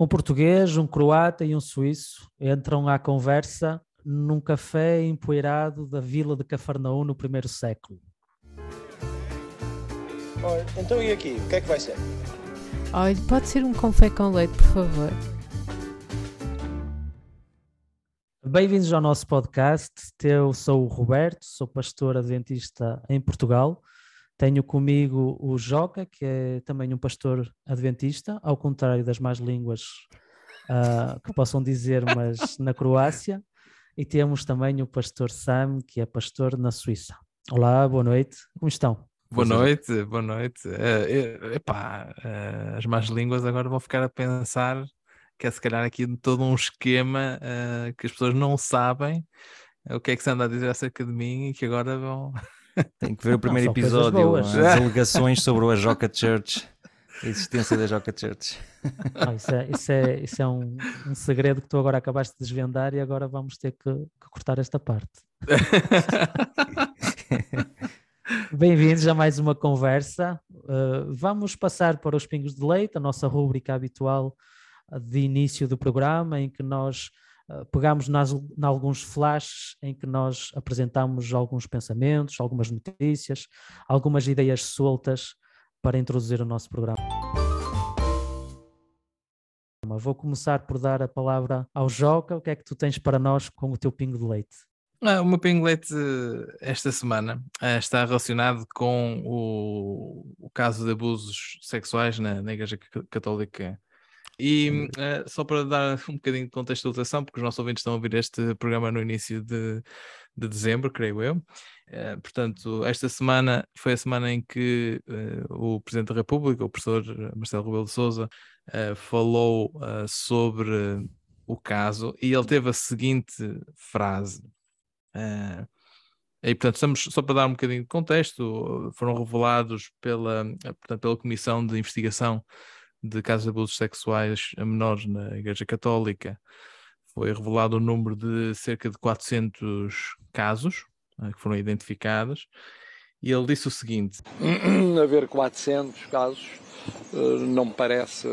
Um português, um croata e um suíço entram à conversa num café empoeirado da vila de Cafarnaum no primeiro século. Olha, então e aqui? O que é que vai ser? Olha, pode ser um confé com leite, por favor. Bem-vindos ao nosso podcast. Eu sou o Roberto, sou pastor adventista em Portugal tenho comigo o Joca, que é também um pastor adventista, ao contrário das más línguas uh, que possam dizer, mas na Croácia. E temos também o pastor Sam, que é pastor na Suíça. Olá, boa noite, como estão? Boa noite, boa noite. Uh, epá, uh, as más línguas agora vão ficar a pensar que é se calhar aqui todo um esquema uh, que as pessoas não sabem o que é que se anda a dizer acerca de mim e que agora vão tem que ver o primeiro não, episódio, as alegações sobre a Joca Church, a existência da Joca Church. Não, isso é, isso é, isso é um, um, segredo que tu agora acabaste de desvendar e agora vamos ter que, que cortar esta parte. Bem-vindos a mais uma conversa. Uh, vamos passar para os pingos de leite, a nossa rúbrica habitual de início do programa, em que nós Uh, pegamos nas, em alguns flashes em que nós apresentamos alguns pensamentos, algumas notícias, algumas ideias soltas para introduzir o nosso programa. Vou começar por dar a palavra ao Joca. O que é que tu tens para nós com o teu pingo de leite? Ah, o meu pingo de leite esta semana ah, está relacionado com o, o caso de abusos sexuais na, na Igreja Católica e uh, só para dar um bocadinho de contextualização, porque os nossos ouvintes estão a ouvir este programa no início de, de dezembro, creio eu. Uh, portanto, esta semana foi a semana em que uh, o Presidente da República, o professor Marcelo Rebelo de Souza, falou sobre o caso e ele teve a seguinte frase. E, portanto, estamos, só para dar um bocadinho de contexto, foram revelados pela, portanto, pela Comissão de Investigação de casos de abusos sexuais a menores na Igreja Católica. Foi revelado o número de cerca de 400 casos uh, que foram identificados. E ele disse o seguinte: Haver 400 casos uh, não me parece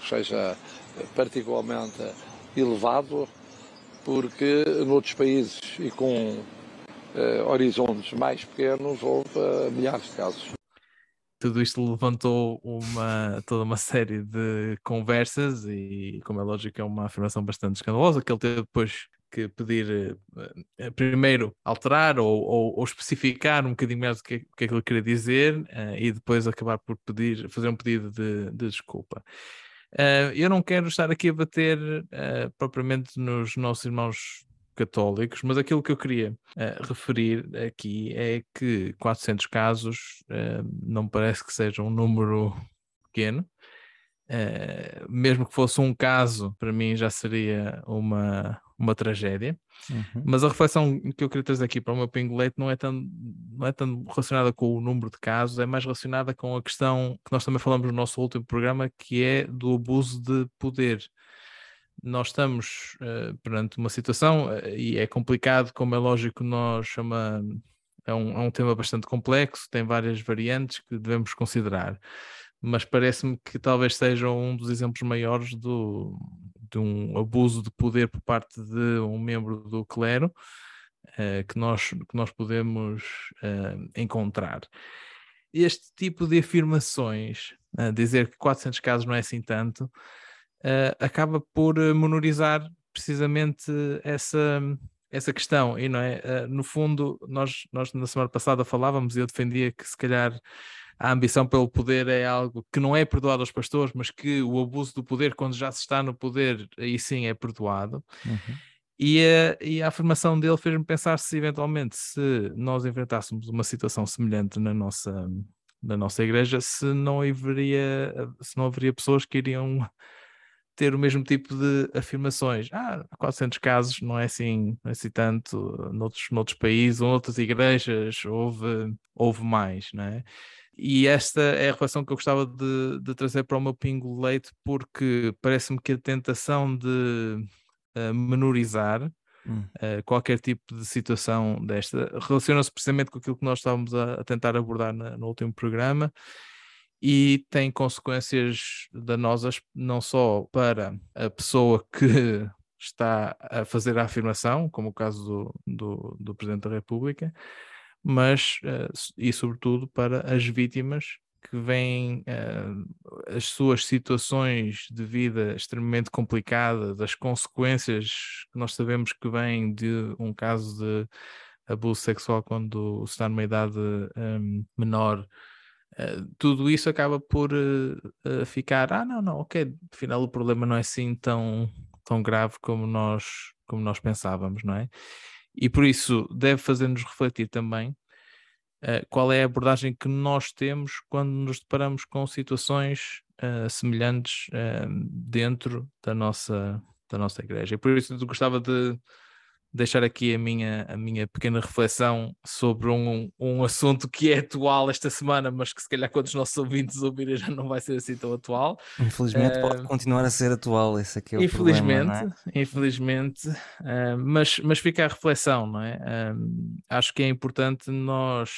que seja particularmente elevado, porque noutros países e com uh, horizontes mais pequenos houve milhares de casos tudo isto levantou uma, toda uma série de conversas e, como é lógico, é uma afirmação bastante escandalosa que ele teve depois que pedir uh, primeiro alterar ou, ou, ou, especificar um bocadinho mais o que, que é que ele queria dizer uh, e depois acabar por pedir, fazer um pedido de, de desculpa. Uh, eu não quero estar aqui a bater propriamente nos nossos irmãos católicos, mas aquilo que eu queria uh, referir aqui é que 400 casos uh, não parece que seja um número pequeno. Uh, mesmo que fosse um caso, para mim já seria uma, uma tragédia. Uhum. Mas a reflexão que eu queria trazer aqui para o meu pingo-leite não, é tão, não é tão relacionada com o número de casos, é mais relacionada com a questão que nós também falamos no nosso último programa, que é do abuso de poder nós estamos uh, perante uma situação uh, e é complicado, como é lógico, nós chama, é um, é um tema bastante complexo, tem várias variantes que devemos considerar, mas parece-me que talvez seja um dos exemplos maiores do, de um abuso de poder por parte de um membro do clero uh, que, nós, que nós podemos encontrar. Este tipo de afirmações, dizer que 400 casos não é assim tanto, uh, acaba por eh, menorizar precisamente essa, essa questão. E não é? Uh, no fundo, nós, nós na semana passada falávamos e eu defendia que se calhar a ambição pelo poder é algo que não é perdoado aos pastores, mas que o abuso do poder, quando já se está no poder, aí sim é perdoado. Uhum. E a, e a afirmação dele fez-me pensar se eventualmente se nós enfrentássemos uma situação semelhante na nossa, na nossa igreja, se não haveria, se não haveria pessoas que iriam ter o mesmo tipo de afirmações. Ah, 400 casos não é assim, não é assim tanto, noutros, noutros países ou noutras igrejas houve, houve mais, não é? E esta é a relação que eu gostava de, de trazer para o meu pingo leite, porque parece-me que a tentação de uh, menorizar hum. uh, qualquer tipo de situação desta relaciona-se precisamente com aquilo que nós estávamos a, a tentar abordar na, no último programa e tem consequências danosas não só para a pessoa que está a fazer a afirmação, como o caso do, do, do Presidente da República, mas uh, e sobretudo para as vítimas que veem uh, as suas situações de vida extremamente complicadas, as consequências que nós sabemos que vêm de um caso de abuso sexual quando se está numa idade um, menor, uh, tudo isso acaba por uh, ficar, ah não, não, ok, afinal o problema não é assim tão, tão grave como nós, como nós pensávamos, não é? E por isso deve fazer-nos refletir também uh, qual é a abordagem que nós temos quando nos deparamos com situações uh, semelhantes uh, dentro da nossa, da nossa igreja. E por isso gostava de deixar aqui a minha, a minha pequena reflexão sobre um, um assunto que é atual esta semana, mas que se calhar quando os nossos ouvintes ouvirem já não vai ser assim tão atual. Infelizmente uh, pode continuar a ser atual, esse aqui é o infelizmente, problema, é? Infelizmente, uh, mas, mas fica a reflexão, não é? Uh, acho que é importante nós,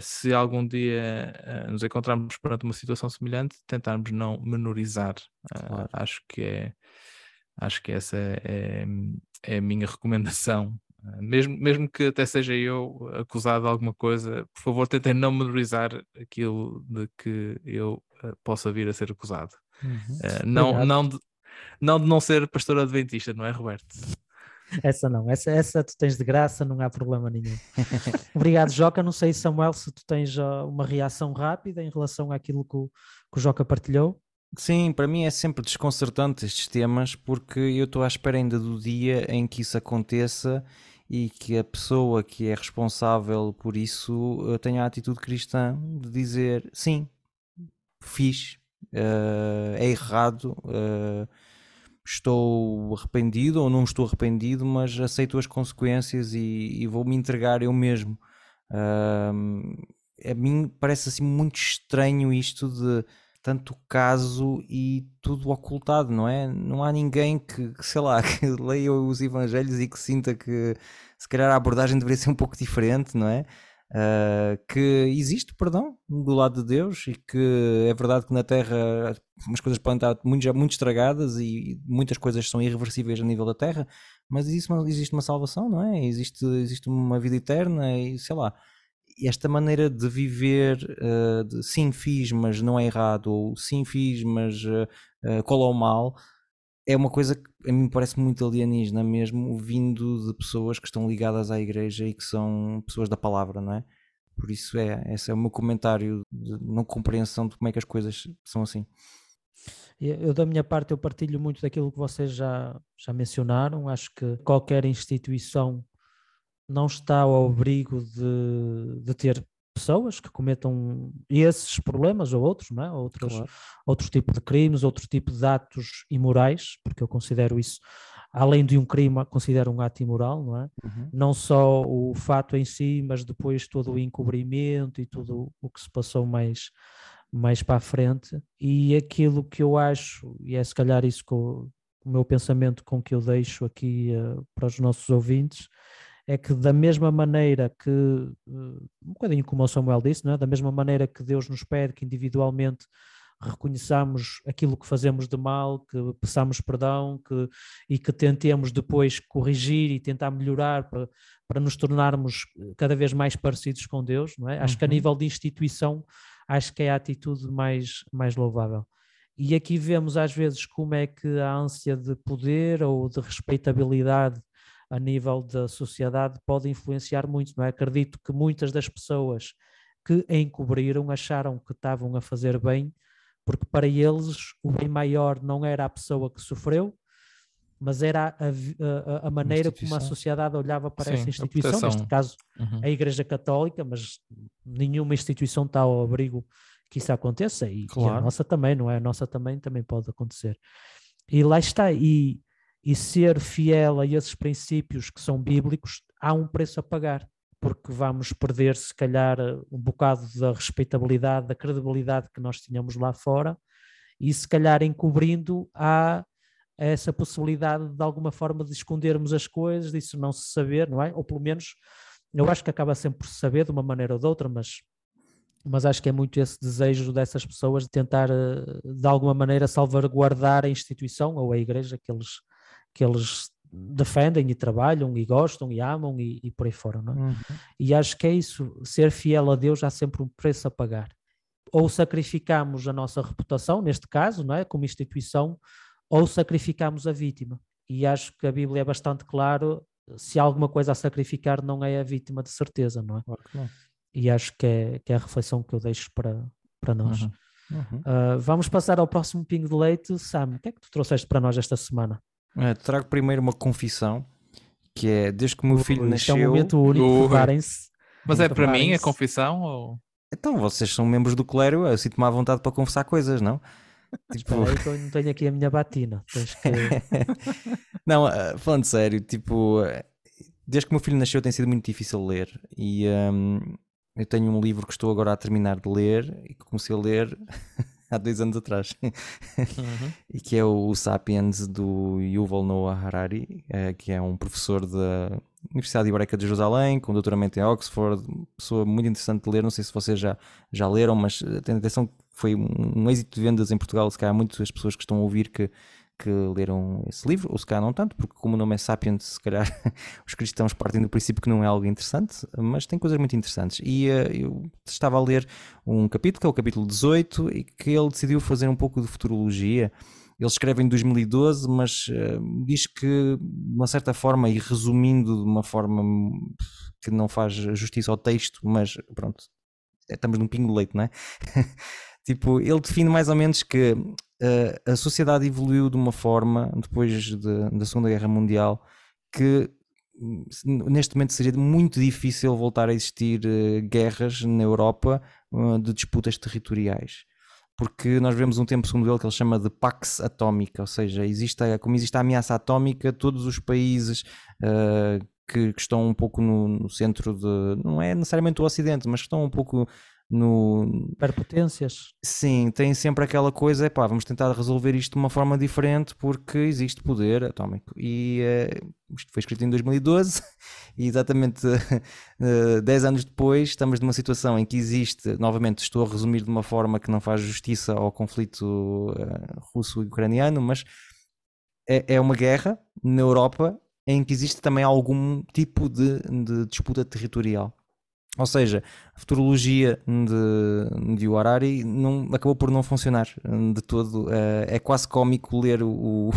se algum dia nos encontrarmos perante uma situação semelhante, tentarmos não menorizar. Claro. Acho que é acho que essa é, é a minha recomendação. Ah, mesmo, mesmo que até seja eu acusado de alguma coisa, por favor, tentem não menorizar aquilo de que eu uh, possa vir a ser acusado. Uhum. Uh, não, não, de, não de não ser pastor adventista, não é, Roberto? Essa não, essa, essa tu tens de graça, não há problema nenhum. Obrigado, Joca. Não sei, Samuel, se tu tens uma reação rápida em relação àquilo que o, que o Joca partilhou. Sim, para mim é sempre desconcertante estes temas porque eu estou à espera ainda do dia em que isso aconteça e que a pessoa que é responsável por isso eh, tenha a atitude cristã de dizer sim, fiz, uh, é errado, uh, estou arrependido ou não estou arrependido, mas aceito as consequências e, e vou me entregar eu mesmo. Uh, a mim parece assim muito estranho isto de tanto caso e tudo ocultado, não é? Não há ninguém que, que, sei lá, que leia os evangelhos e que sinta que se calhar a abordagem deveria ser um pouco diferente, não é? Uh, que existe perdão do lado de Deus e que é verdade que na Terra as coisas podem estar muito, muito estragadas e muitas coisas são irreversíveis a nível da Terra, mas existe uma, existe uma salvação, não é? Existe, existe uma vida eterna e sei lá esta maneira de viver, uh, de sim fiz, mas não é errado, ou sim fiz, mas uh, uh, cola ao mal, é uma coisa que a mim parece muito alienígena mesmo, vindo de pessoas que estão ligadas à igreja e que são pessoas da palavra, não é? Por isso é, esse é o meu comentário de não compreensão de como é que as coisas são assim. Eu, da minha parte, eu partilho muito daquilo que vocês já, já mencionaram. Acho que qualquer instituição não está ao abrigo de, de ter pessoas que cometam esses problemas ou outros, não é? outros, claro. outro tipo de crimes, outro tipo de atos imorais, porque eu considero isso, além de um crime, considero um ato imoral, não é? Uhum. Não só o fato em si, mas depois todo o encobrimento e tudo o que se passou mais, mais para a frente. E aquilo que eu acho, e é se calhar isso o, o meu pensamento com que eu deixo aqui uh, para os nossos ouvintes, é que da mesma maneira que, eh, um bocadinho como o Samuel disse, não é? da mesma maneira que Deus nos pede que individualmente reconheçamos aquilo que fazemos de mal, que peçamos perdão que, e que tentemos depois corrigir e tentar melhorar para, para nos tornarmos cada vez mais parecidos com Deus, não é? Acho que a uhum. nível de instituição, acho que é a atitude mais, mais louvável. E aqui vemos às vezes como é que a ânsia de poder ou de respeitabilidade a nível da sociedade pode influenciar muito, não é? Acredito que muitas das pessoas que encobriram acharam que estavam a fazer bem, porque para eles o bem maior não era a pessoa que sofreu, mas era a, a, a maneira como a sociedade olhava para Sim, essa instituição, neste caso uhum. a Igreja Católica, mas nenhuma instituição está ao abrigo que isso aconteça, e, claro. e a nossa também, não é? A nossa também, também pode acontecer. E lá está, e e ser fiel a esses princípios que são bíblicos, há um preço a pagar, porque vamos perder, se calhar, um bocado da respeitabilidade, da credibilidade que nós tínhamos lá fora, e se calhar encobrindo há essa possibilidade de alguma forma de escondermos as coisas, disso não se saber, não é? Ou pelo menos, eu acho que acaba sempre por se saber de uma maneira ou de outra, mas mas acho que é muito esse desejo dessas pessoas de tentar, eh, de alguma maneira, salvaguardar a instituição ou a igreja que eles, que eles defendem e trabalham e gostam e amam e, e por aí fora. Não é? Uhum. E acho que é isso, ser fiel a Deus há sempre um preço a pagar. Ou sacrificamos a nossa reputação, neste caso, não é? como instituição, ou sacrificamos a vítima. E acho que a Bíblia é bastante claro, se há alguma coisa a sacrificar, não é a vítima de certeza, não é? Claro não e acho que é, que é a reflexão que eu deixo para, para nós. Uhum. Uhum. Uh, vamos passar ao próximo pingo de leite. Sam, o que é que tu trouxeste para nós esta semana? É, trago primeiro uma confissão, que é desde que o meu filho nasceu... é um momento único, preparem-se. Mas é para mim a confissão? Ou... Então, vocês são membros do clero, eu sinto-me à vontade para confessar coisas, não? Tipo... Eu não tenho aqui a minha batina. Que... não, uh, falando sério, tipo, desde que o meu filho nasceu tem sido muito difícil ler e um, eu tenho um livro que estou agora a terminar de ler e que comecei a ler há dois anos atrás uhum. e que é o Sapiens do Yuval Noah Harari, é, que é um professor da Universidade Hebraica de Jerusalém, com doutoramento em Oxford, pessoa muito interessante de ler. Não sei se vocês já, já leram, mas eh, tenho atenção que foi um, um êxito de vendas em Portugal. Se calhar muitas pessoas que estão a ouvir que que leram esse livro, ou se calhar não tanto, porque como o nome é Sapiens, se calhar os cristãos partem do princípio que não é algo interessante, mas tem coisas muito interessantes. E uh, eu estava a ler um capítulo, que é o capítulo 18, e que ele decidiu fazer um pouco de futurologia. Ele escreve em 2012, mas uh, diz que, de uma certa forma, e resumindo de uma forma que não faz justiça ao texto, mas pronto, estamos num pingo de leite, não é? tipo, ele define mais ou menos que uh, a sociedade evoluiu de uma forma, depois de, da Segunda Guerra Mundial, que hum, neste momento seria muito difícil voltar a existir uh, guerras na Europa uh, de disputas territoriais. Porque nós vemos um tempo, segundo ele, que ele chama de Pax Atómica, ou seja, existe como existe a ameaça atómica, todos os países que, que, estão um pouco no, no, centro de. não é necessariamente o Ocidente, mas que estão um pouco no. Sim, tem sempre aquela coisa, é pá, vamos tentar resolver isto de uma forma diferente porque existe poder atómico. E uh, isto foi escrito em 2012 e exatamente uh, 10 anos depois estamos numa situação em que existe, novamente estou a resumir de uma forma que não faz justiça ao conflito uh, russo-ucraniano, mas é, é uma guerra na Europa em que existe também algum tipo de, de disputa territorial. Ou seja, a futurologia de, de Harari não, acabou por não funcionar de todo. É, é quase cómico ler o,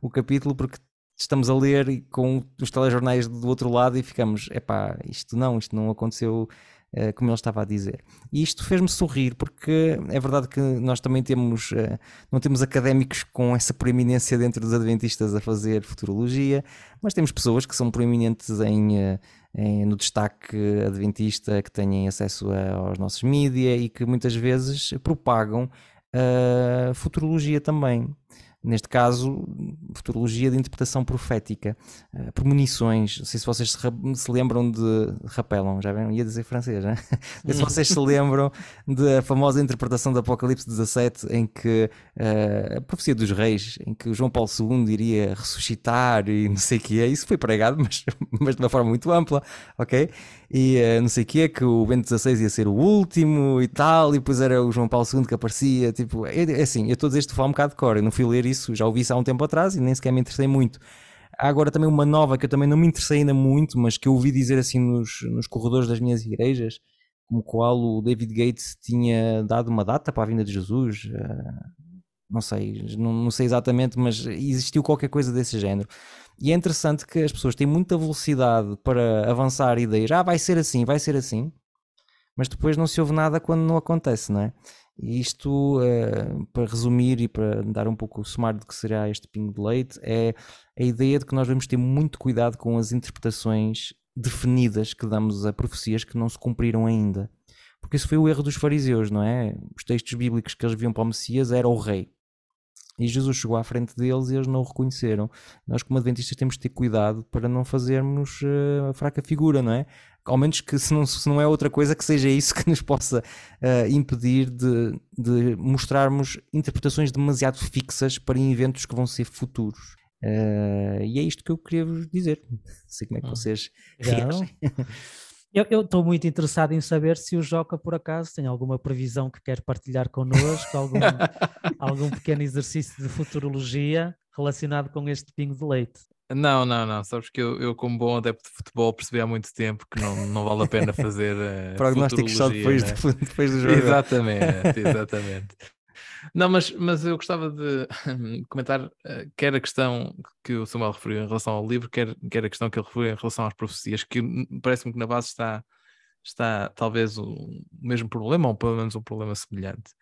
o, capítulo porque estamos a ler com os telejornais do outro lado e ficamos, epá, isto não, isto não aconteceu eh, como ele estava a dizer. E isto fez-me sorrir, porque é verdade que nós também temos, eh, não temos académicos com essa proeminência dentro dos adventistas a fazer futurologia, mas temos pessoas que são proeminentes em, eh, em no destaque adventista, que têm acesso a, aos nossos mídia e que muitas vezes propagam a futurologia também neste caso, futurologia de interpretação profética, uh, premonições. Não sei se vocês se, se lembram de. Rapelon, já vem, ia dizer francês, né? Não sei se vocês se lembram da famosa interpretação do Apocalipse 17, em que uh, a profecia dos reis, em que João Paulo II iria ressuscitar e não sei o que é. Isso foi pregado, mas, mas de uma forma muito ampla, ok? e uh, não sei o que que o Bento XVI ia ser o último e tal, e depois era o João Paulo II que aparecia, tipo, é, é assim, eu estou a dizer isto de um bocado de cor, eu não fui ler isso, já ouvi isso há um tempo atrás e nem sequer me interessei muito. Há agora também uma nova que eu também não me interessei ainda muito, mas que eu ouvi dizer assim nos, nos corredores das minhas igrejas, como qual o David Gates tinha dado uma data para a vinda de Jesus, uh, não sei, não, não, sei exatamente, mas existiu qualquer coisa desse género. E é interessante que as pessoas têm muita velocidade para avançar ideias, ah, vai ser assim, vai ser assim, mas depois não se ouve nada quando não acontece, não é? E isto, uh, para resumir e para dar um pouco o sumário do que será este pingo de leite, é a ideia de que nós devemos ter muito cuidado com as interpretações definidas que damos a profecias que não se cumpriram ainda. Porque isso foi o erro dos fariseus, não é? Os textos bíblicos que eles viam para o Messias era o rei. E Jesus chegou à frente deles e eles não o reconheceram. Nós, como adventistas, temos de ter cuidado para não fazermos uh, a fraca figura, não é? Ao menos que, se não, se não é outra coisa, que seja isso que nos possa uh, impedir de, de mostrarmos interpretações demasiado fixas para eventos que vão ser futuros. Uh, e é isto que eu queria vos dizer. Não sei como é que hum. vocês reagem. Eu estou muito interessado em saber se o Joca, por acaso, tem alguma previsão que quer partilhar connosco, algum, algum pequeno exercício de futurologia relacionado com este pingo de leite. Não, não, não. Sabes que eu, eu como bom adepto de futebol, percebi há muito tempo que não, não vale a pena fazer. Uh, Prognósticos só depois, né? de, depois do jogo. Exatamente, exatamente. Não, mas, mas eu gostava de comentar uh, quer a questão que o Samuel referiu em relação ao livro, quer, quer a questão que ele referiu em relação às profecias, que parece-me que na base está, está talvez o mesmo problema, ou pelo menos um problema semelhante.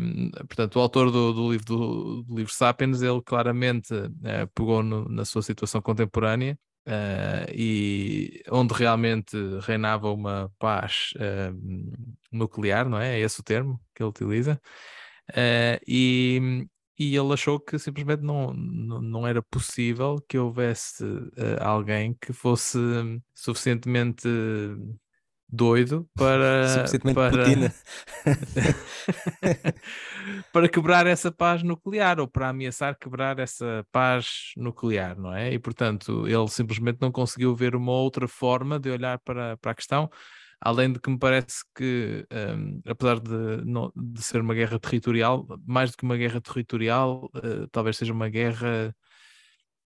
Um, portanto, o autor do, do livro, do, do, livro Sapiens, ele claramente uh, pegou no, na sua situação contemporânea Uh, e onde realmente reinava uma paz uh, nuclear, não é? É esse o termo que ele utiliza. Uh, e, e ele achou que simplesmente não, não, não era possível que houvesse alguém que fosse suficientemente doido para para, para quebrar essa paz nuclear ou para ameaçar quebrar essa paz nuclear, não é? E portanto ele simplesmente não conseguiu ver uma outra forma de olhar para, para a questão, além de que me parece que, um, apesar de, não, de ser uma guerra territorial, mais do que uma guerra territorial, uh, talvez seja uma guerra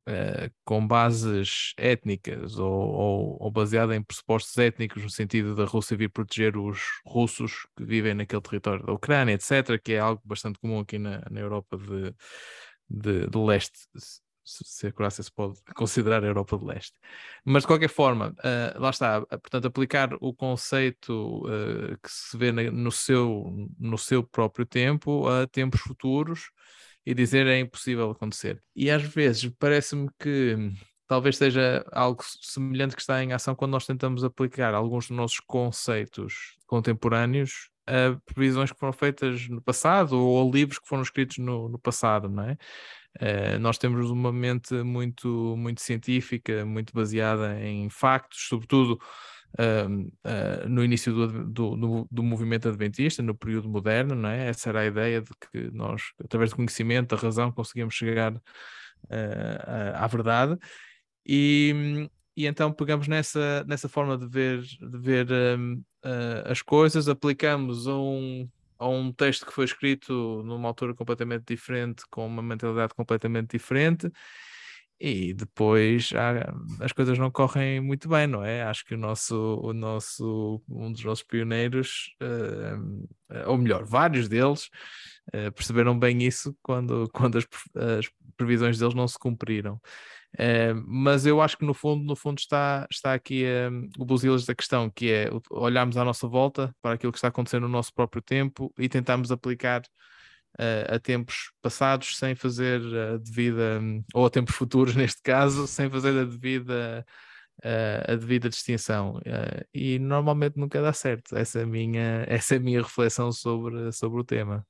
uh, com bases étnicas ou, ou, ou, baseada em pressupostos étnicos, no sentido da Rússia vir proteger os russos que vivem naquele território da Ucrânia, etc., que é algo bastante comum aqui na, na Europa de, de, do leste, se a Croácia se pode considerar a Europa do Leste. Mas de qualquer forma, uh, lá está, portanto, aplicar o conceito uh, que se vê na, no, seu, no seu próprio tempo a tempos futuros e dizer é impossível acontecer. E às vezes parece-me que talvez seja algo semelhante que está em ação quando nós tentamos aplicar alguns dos nossos conceitos contemporâneos a previsões que foram feitas no passado ou a livros que foram escritos no, no passado, não é? Uh, nós temos uma mente muito, muito científica, muito baseada em factos, sobretudo uh, uh, no início do, do, do, do, movimento adventista, no período moderno, não é? Essa era a ideia de que nós, através do conhecimento, da razão, conseguimos chegar à, à verdade. E, e então pegamos nessa, nessa forma de ver, de ver um, as coisas, aplicamos um, a um texto que foi escrito numa altura completamente diferente, com uma mentalidade completamente diferente, e depois há, as coisas não correm muito bem, não é? Acho que o nosso, o nosso um dos nossos pioneiros, uh, ou melhor, vários deles, uh, perceberam bem isso quando, quando as, as previsões deles não se cumpriram. Uh, mas eu acho que no fundo, no fundo está, está aqui o buzilas da questão, que é olharmos à nossa volta para aquilo que está acontecendo no nosso próprio tempo e tentarmos aplicar a, tempos passados sem fazer a devida, ou a tempos futuros neste caso, sem fazer a devida, a, devida distinção. e normalmente nunca dá certo. Essa é a minha, essa é minha reflexão sobre, sobre o tema.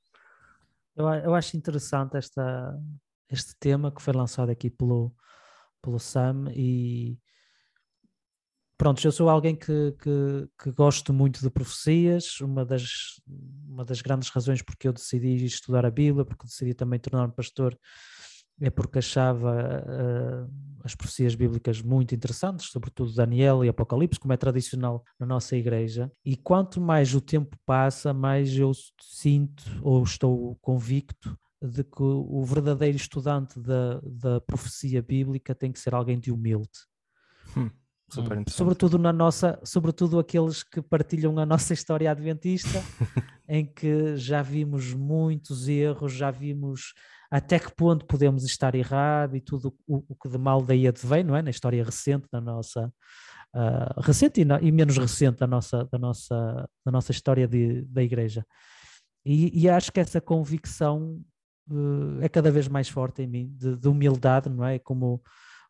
Eu, eu acho interessante esta, este tema que foi lançado aqui pelo, pelo Sam e pronto, eu sou alguém que, que, que, gosto muito de profecias, uma das, uma das grandes razões porque eu decidi estudar a Bíblia, porque decidi também tornar-me pastor, é porque achava uh, as profecias bíblicas muito interessantes, sobretudo Daniel e Apocalipse, como é tradicional na nossa igreja. E quanto mais o tempo passa, mais eu sinto ou estou convicto de que o verdadeiro estudante da, da profecia bíblica tem que ser alguém de humilde. Hum. Super sobretudo na nossa, sobretudo aqueles que partilham a nossa história adventista, em que já vimos muitos erros, já vimos até que ponto podemos estar errado e tudo o, o que de mal daí advém, não é? Na história recente da nossa uh, recente e, e, menos recente da nossa da nossa da nossa história de, da Igreja. E, e acho que essa convicção uh, é cada vez mais forte em mim de, de humildade, não é? Como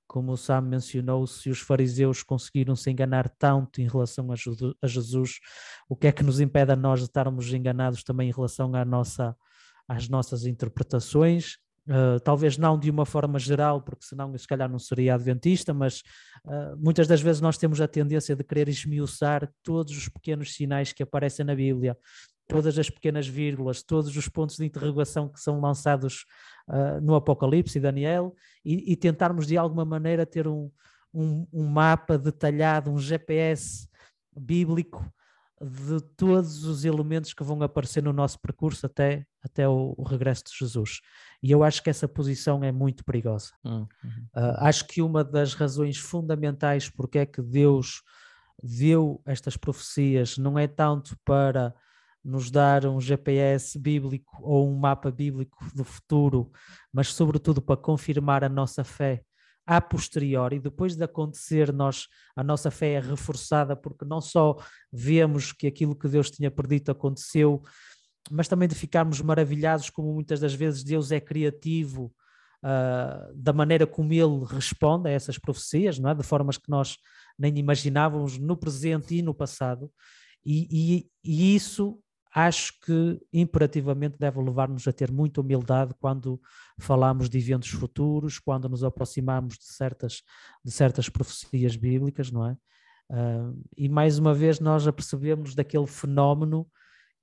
como o Sam mencionou, se os fariseus conseguiram se enganar tanto em relação a Jesus, o que é que nos impede a nós de estarmos enganados também em relação à nossa, às nossas interpretações? Uh, talvez não de uma forma geral, porque senão eu se calhar não seria adventista, mas uh, muitas das vezes nós temos a tendência de querer esmiuçar todos os pequenos sinais que aparecem na Bíblia, todas as pequenas vírgulas, todos os pontos de interrogação que são lançados uh, no Apocalipse e Daniel e, e, tentarmos de alguma maneira ter um, um, um, mapa detalhado, um GPS bíblico de todos os elementos que vão aparecer no nosso percurso até, até o, o regresso de Jesus. E eu acho que essa posição é muito perigosa. Uhum. Uh, acho que uma das razões fundamentais porque é que Deus deu estas profecias não é tanto para nos dar um GPS bíblico ou um mapa bíblico do futuro, mas sobretudo para confirmar a nossa fé a posteriori, depois de acontecer, nós, a nossa fé é reforçada porque não só vemos que aquilo que Deus tinha predito aconteceu, mas também de ficarmos maravilhados como muitas das vezes Deus é criativo uh, da maneira como Ele responde a essas profecias, não é? de formas que nós nem imaginávamos no presente e no passado, e, e, e isso acho que imperativamente deve levar-nos a ter muita humildade quando falamos de eventos futuros, quando nos aproximamos de certas, de certas profecias bíblicas, não é? Uh, e mais uma vez nós apercebemos daquele fenómeno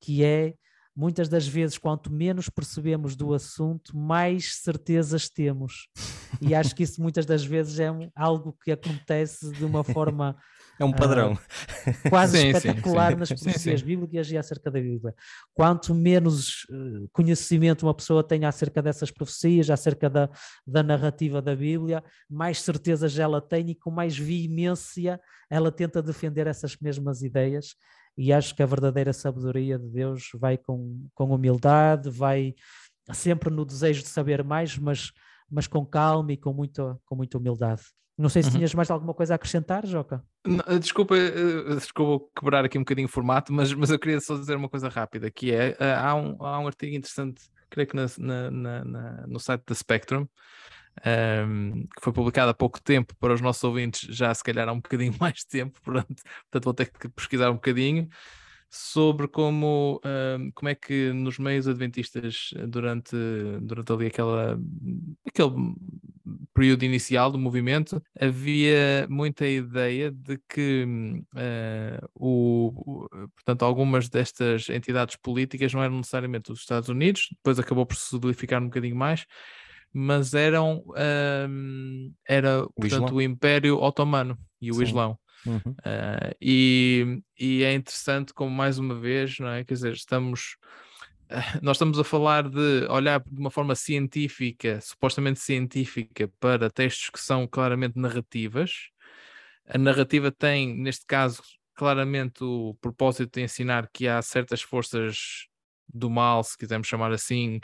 que é muitas das vezes, quanto menos percebemos do assunto, mais certezas temos. E acho que isso muitas das vezes é algo que acontece de uma forma é um padrão. Uh, quase sim, espetacular sim, sim. nas profecias bíblicas e acerca da Bíblia. Quanto menos uh, conhecimento uma pessoa tem acerca dessas profecias, acerca da, da narrativa da Bíblia, mais certezas ela tem e com mais veemência ela tenta defender essas mesmas ideias. E acho que a verdadeira sabedoria de Deus vai com, com humildade, vai sempre no desejo de saber mais, mas, mas com calma e com, muito, com muita humildade. Não sei se uhum. tinhas mais alguma coisa a acrescentar, Joca. Eh, desculpa, eh, desculpa quebrar aqui um bocadinho o formato, mas, mas eu queria só dizer uma coisa rápida, que é, eh, há um, há um artigo interessante, creio que na, na, na, no site da Spectrum, um, ehm, que foi publicado há pouco tempo, para os nossos ouvintes já se calhar há um bocadinho mais de tempo, portanto, portanto vou ter que pesquisar um bocadinho, sobre como, uh, como é que nos meios adventistas, durante, durante ali aquela, aquele período inicial do movimento, havia muita ideia de que uh, o, o, portanto, algumas destas entidades políticas não eram necessariamente os Estados Unidos, depois acabou por se solidificar um bocadinho mais, mas eram uh, era portanto, o Império Otomano e o Sim. Islão. Uhum. Uh, e, e é interessante como mais uma vez, não é? Quer dizer, estamos nós estamos a falar de olhar de uma forma científica, supostamente científica, para textos que são claramente narrativas. A narrativa tem, neste caso, claramente o propósito de ensinar que há certas forças do mal, se quisermos chamar assim,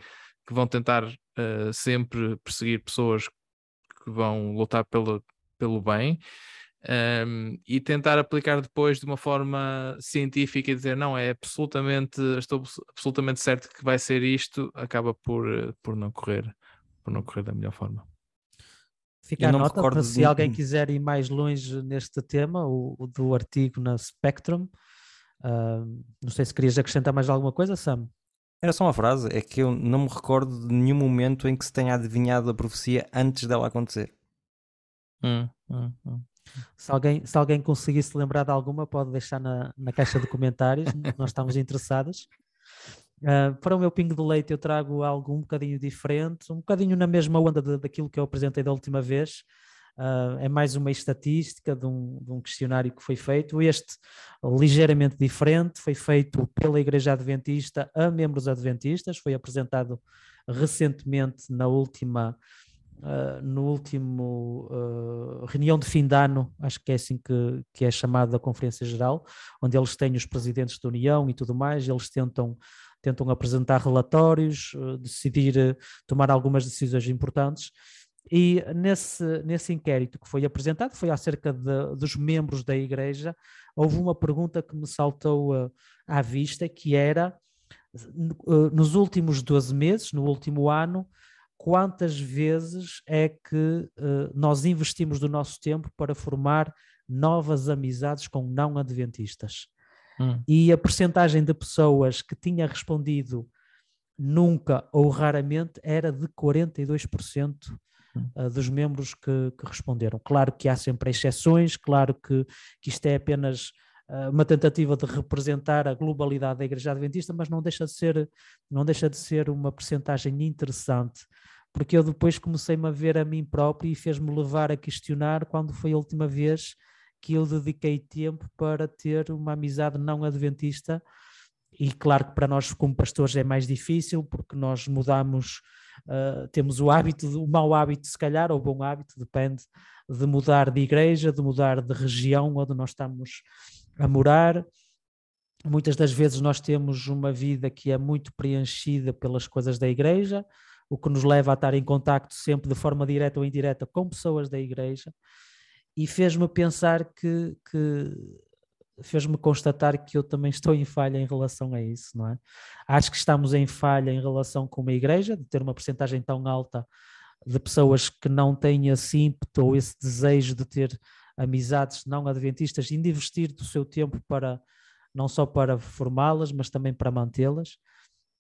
que vão tentar uh, sempre perseguir pessoas que vão lutar pelo, pelo bem um, e tentar aplicar depois de uma forma científica e dizer não, é absolutamente, estou absolutamente certo que vai ser isto, acaba por, por não correr, por não correr da melhor forma. Fica a nota para se de... alguém quiser ir mais longe neste tema, o, o do artigo na Spectrum. Uh, não sei se querias acrescentar mais alguma coisa, Sam. Era só uma frase, é que eu não me recordo de nenhum momento em que se tenha adivinhado a profecia antes dela acontecer. Hum, hum, hum. Se alguém, se alguém conseguisse lembrar de alguma, pode deixar na, na caixa de comentários, nós estamos interessados. Uh, para o meu pingo de leite, eu trago algo um bocadinho diferente, um bocadinho na mesma onda de, daquilo que eu apresentei da última vez. Uh, é mais uma estatística de um, de um, questionário que foi feito. Este, ligeiramente diferente, foi feito pela Igreja Adventista a membros adventistas, foi apresentado recentemente na última Uh, no último uh, reunião de fim de ano, acho que é assim que, que é chamada a Conferência Geral, onde eles têm os presidentes da União e tudo mais, eles tentam, tentam apresentar relatórios, uh, decidir, tomar algumas decisões importantes. E nesse, nesse inquérito que foi apresentado, foi acerca de, dos membros da Igreja, houve uma pergunta que me saltou à vista, que era, nos últimos 12 meses, no último ano, quantas vezes é que uh, nós investimos do nosso tempo para formar novas amizades com não adventistas. Hum. E a percentagem de pessoas que tinha respondido nunca ou raramente era de 42% hum. uh, dos membros que, que, responderam. Claro que há sempre exceções, claro que, que isto é apenas uma tentativa de representar a globalidade da Igreja Adventista, mas não deixa de ser, não deixa de ser uma percentagem interessante porque eu depois comecei-me a ver a mim próprio e fez-me levar a questionar quando foi a última vez que eu dediquei tempo para ter uma amizade não adventista. E claro que para nós, como pastores, é mais difícil, porque nós mudamos, uh, temos o hábito, o mau hábito, se calhar, ou o bom hábito, depende, de mudar de igreja, de mudar de região onde nós estamos a morar. Muitas das vezes nós temos uma vida que é muito preenchida pelas coisas da igreja, o que nos leva a estar em contacto sempre de forma direta ou indireta com pessoas da igreja, e fez-me pensar que, que fez-me constatar que eu também estou em falha em relação a isso, não é? Acho que estamos em falha em relação com uma igreja, de ter uma porcentagem tão alta de pessoas que não têm esse ímpeto ou esse desejo de ter amizades não adventistas investir do seu tempo para não só para formá-las, mas também para mantê-las.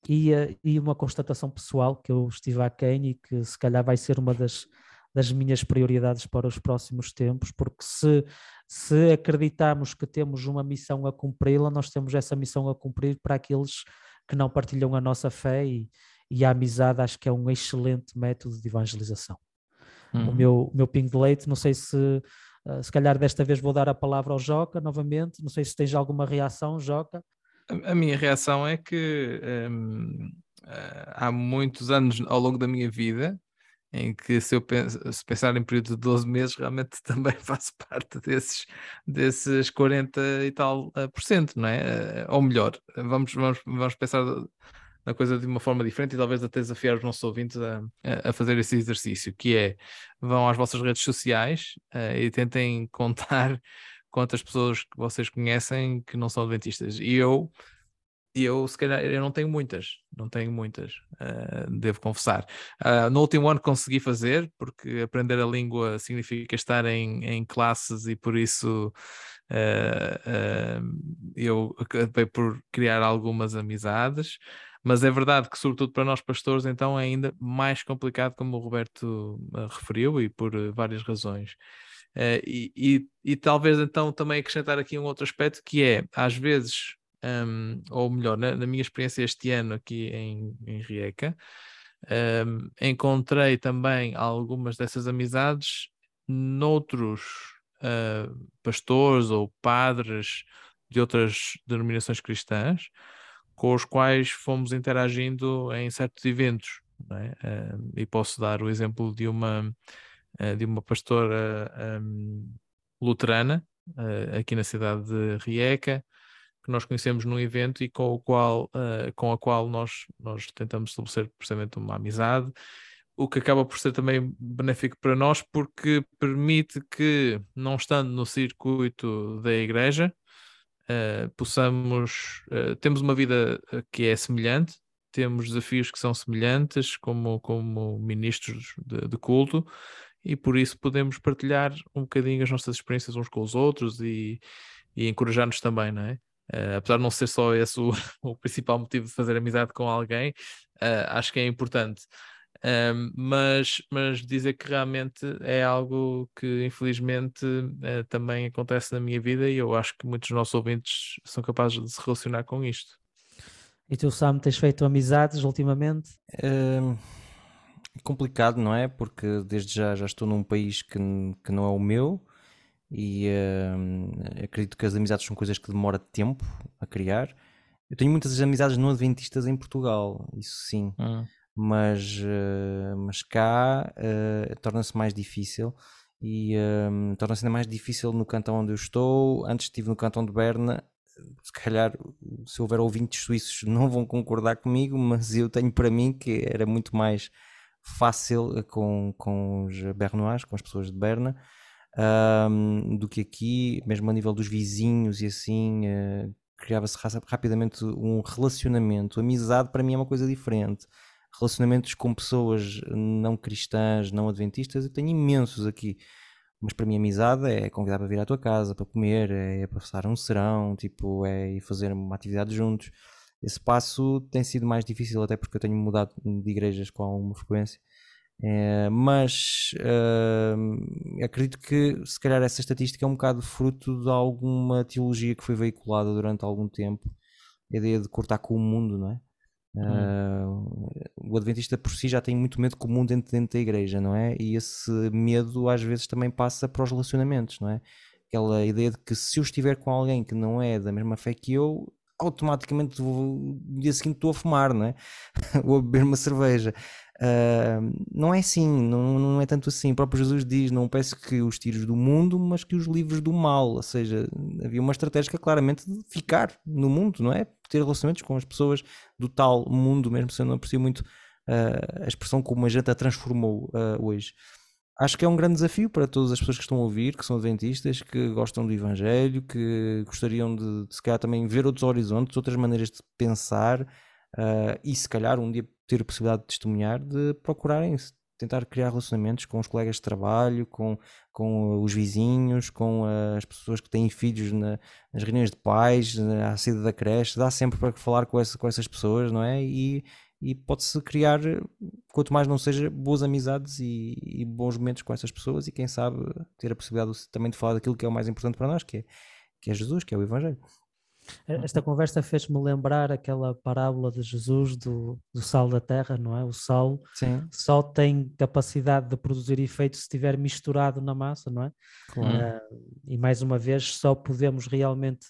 E, eh, e uma constatação pessoal que eu estive aquém e que se calhar vai ser uma das, das minhas prioridades para os próximos tempos, porque se, se acreditamos que temos uma missão a cumpri-la, nós temos essa missão a cumprir para aqueles que não partilham a nossa fé e, e a amizade acho que é um excelente método de evangelização. Uhum. O meu, meu ping de leite, não sei se uh, se calhar desta vez vou dar a palavra ao Joca novamente, não sei se tens alguma reação, Joca. A, a minha reação é que um, eh, há muitos anos ao longo da minha vida em que se eu penso, se pensar em período de 12 meses, realmente também faço parte desses, desses 40 e tal uh, por cento, não é? Ou melhor, vamos, vamos, vamos pensar na coisa de uma forma diferente e talvez até desafiar os nossos ouvintes a, a fazer esse exercício, que é vão às vossas redes sociais uh, e tentem contar quantas pessoas que vocês conhecem que não são adventistas. E eu, eu se calhar, eu não tenho muitas, não tenho muitas, uh, devo confessar. Uh, no último ano consegui fazer, porque aprender a língua significa estar em, em classes e por isso eu acabei por criar algumas amizades mas é verdade que, sobretudo para nós pastores, então é ainda mais complicado, como o Roberto uh, referiu, e por uh, várias razões. Uh, e, e, e, talvez então também acrescentar aqui um outro aspecto que é, às vezes, um, ou melhor, na, na, minha experiência este ano aqui em, em Rieca, um, encontrei também algumas dessas amizades noutros uh, pastores ou padres de outras denominações cristãs, com os quais fomos interagindo em certos eventos. É? Uh, e posso dar o exemplo de uma, uh, de uma pastora um, luterana uh, aqui na cidade de Rieca, que nós conhecemos num evento e com, o qual, com a qual nós, nós tentamos estabelecer precisamente uma amizade, o que acaba por ser também benéfico para nós porque permite que, não estando no circuito da igreja, uh, possamos. Uh, temos uma vida eh, que é semelhante, temos desafios que são semelhantes, como, como ministros de, de culto, e por isso podemos partilhar um bocadinho as nossas experiências uns com os outros e, e encorajar-nos também, não é? Uh, apesar de não ser só esse o, o, principal motivo de fazer amizade com alguém, uh, acho que é importante. Um, mas, mas dizer que realmente é algo que infelizmente uh, também acontece na minha vida e eu acho que muitos dos nossos ouvintes são capazes de se relacionar com isto. E tu, Sam, tens feito amizades ultimamente? Uh, complicado, não é? Porque desde já já estou num país que, que não é o meu e uh, acredito que as amizades são coisas que demora tempo a criar. Eu tenho muitas amizades não adventistas em Portugal, isso sim. Hum mas, uh, mas cá uh, torna-se mais difícil e uh, torna-se ainda mais difícil no cantão onde eu estou. Antes estive no cantão de Berna, se calhar se houver ouvintes suíços não vão concordar comigo, mas eu tenho para mim que era muito mais fácil com, com os bernois, com as pessoas de Berna, um, do que aqui, mesmo a nível dos vizinhos e assim, uh, criava-se rapidamente um relacionamento. Amizade para mim é uma coisa diferente relacionamentos com pessoas não cristãs, não adventistas, eu tenho imensos aqui. Mas para mim, amizade é convidar para vir à tua casa, para comer, é passar um serão, tipo, é ir fazer uma atividade juntos. Esse passo tem sido mais difícil, até porque eu tenho mudado de igrejas com alguma frequência. É, mas uh, acredito que se calhar essa estatística é um bocado fruto de alguma teologia que foi veiculada durante algum tempo, a ideia de cortar com o mundo, não é? Uh, o Adventista por si já tem muito medo comum dentro, dentro da igreja, não é? E esse medo às vezes também passa para os relacionamentos, não é? aquela ideia de que se eu estiver com alguém que não é da mesma fé que eu, automaticamente vou, no dia seguinte estou a fumar, não é? ou a beber uma cerveja. Uh, não é assim, não, não é tanto assim. O próprio Jesus diz: Não peço que os tires do mundo, mas que os livres do mal. Ou seja, havia uma estratégia claramente de ficar no mundo, não é? Ter relacionamentos com as pessoas do tal mundo, mesmo se eu não aprecio muito uh, a expressão como a gente a transformou uh, hoje. Acho que é um grande desafio para todas as pessoas que estão a ouvir, que são adventistas, que gostam do Evangelho, que gostariam de, de se calhar também ver outros horizontes, outras maneiras de pensar e se calhar um dia ter a possibilidade de testemunhar, de procurarem tentar criar relacionamentos com os colegas de trabalho, com, com os vizinhos, com as pessoas que têm filhos na, nas reuniões de pais, na saída da creche, dá sempre para falar com, essa, com essas pessoas, não é? E, e pode-se criar, quanto mais não seja, boas amizades e, e, bons momentos com essas pessoas e quem sabe ter a possibilidade também de falar daquilo que é o mais importante para nós, que é, que é Jesus, que é o Evangelho. Esta conversa fez-me lembrar aquela parábola de Jesus do, do sal da terra, não é? O sal Sim. só tem capacidade de produzir efeito se estiver misturado na massa, não é? Claro. Uh, e mais uma vez, só podemos realmente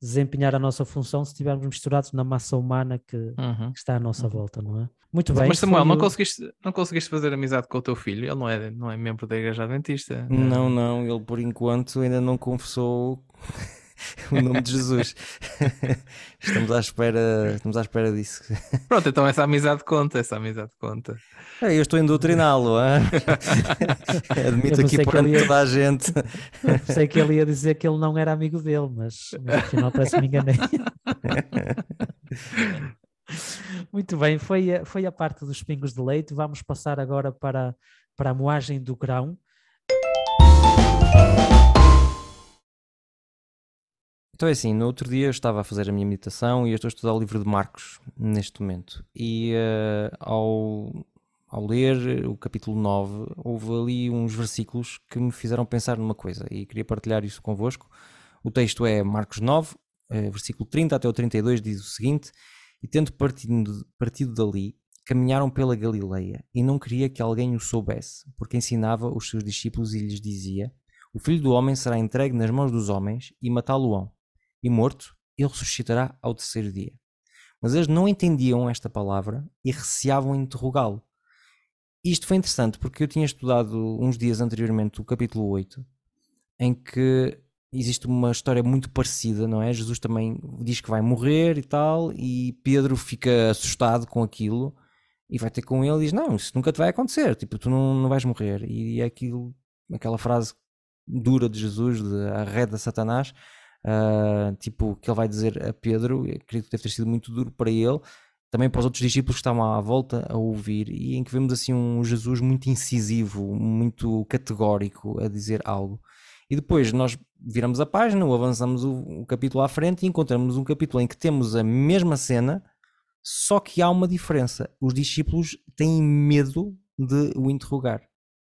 desempenhar a nossa função se estivermos misturados na massa humana que, uhum. que está à nossa uhum. volta, não é? Muito bem. Mas Samuel, não, conseguiste, não conseguiste fazer amizade com o teu filho? Ele não é, não é membro da Igreja Adventista? Não, não, ele por enquanto ainda não confessou o nome de Jesus. estamos à espera, estamos à espera disso. Pronto, então essa amizade conta, essa amizade conta. É, eu estou a doutriná-lo, admito aqui perante ia... toda a gente. Sei que ele ia dizer que ele não era amigo dele, mas, mas afinal parece que me enganei. Muito bem, foi a, foi a parte dos pingos de leite. Vamos passar agora para, para a moagem do grão. Então é assim, no outro dia eu estava a fazer a minha meditação e eu estou a estudar o livro de Marcos neste momento. E uh, ao, ao ler o capítulo 9, houve ali uns versículos que me fizeram pensar numa coisa e queria partilhar isso convosco. O texto é Marcos 9, uh, eh, versículo 30 até o 32, diz o seguinte: E tendo partido, partido dali, caminharam pela Galileia e não queria que alguém o soubesse, porque ensinava os seus discípulos e lhes dizia: O filho do homem será entregue nas mãos dos homens e matá-lo-ão e morto, ele ressuscitará ao terceiro dia. Mas eles não entendiam esta palavra e receavam interrogá-lo. Isto foi interessante porque eu tinha estudado uns dias anteriormente o capítulo 8, em que existe uma história muito parecida, não é? Jesus também diz que vai morrer e tal, e Pedro fica assustado com aquilo e vai ter com ele e diz: Não, isso nunca te vai acontecer, tipo, tu não, não vais morrer. E é aquilo, aquela frase dura de Jesus, de arreda Satanás, uh, tipo, que ele vai dizer a Pedro, acredito que deve ter sido muito duro para ele, também para os outros discípulos que estavam à volta a ouvir, e em que vemos assim um Jesus muito incisivo, muito categórico a dizer algo. E depois nós viramos a página, avançamos o, o capítulo à frente e encontramos um capítulo em que temos a mesma cena, só que há uma diferença. Os discípulos têm medo de o interrogar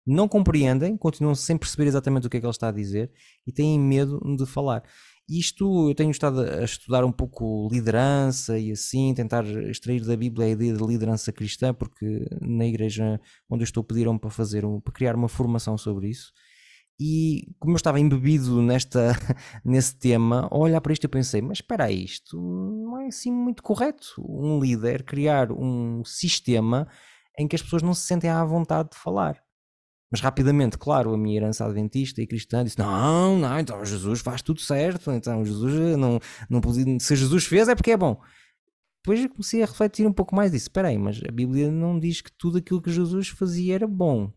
não compreendem, continuam sem perceber exatamente o que é que ele está a dizer e têm medo de falar. Isto eu tenho estado a estudar um pouco liderança e assim, tentar extrair da Bíblia a ideia de liderança cristã, porque na igreja onde eu estou pediram para fazer, para criar uma formação sobre isso. E como eu estava embebido nesta, nesse tema, ao olhar para isto eu pensei, mas espera isto não é assim muito correto. Um líder criar um sistema em que as pessoas não se sentem à vontade de falar. Mas rapidamente, claro, a minha herança adventista e cristã disse: não, não, então Jesus faz tudo certo, então Jesus eh, não, não se Jesus fez é porque é bom. Depois comecei a refletir um pouco mais disso. Espera aí, mas a Bíblia não diz que tudo aquilo que Jesus fazia era bom.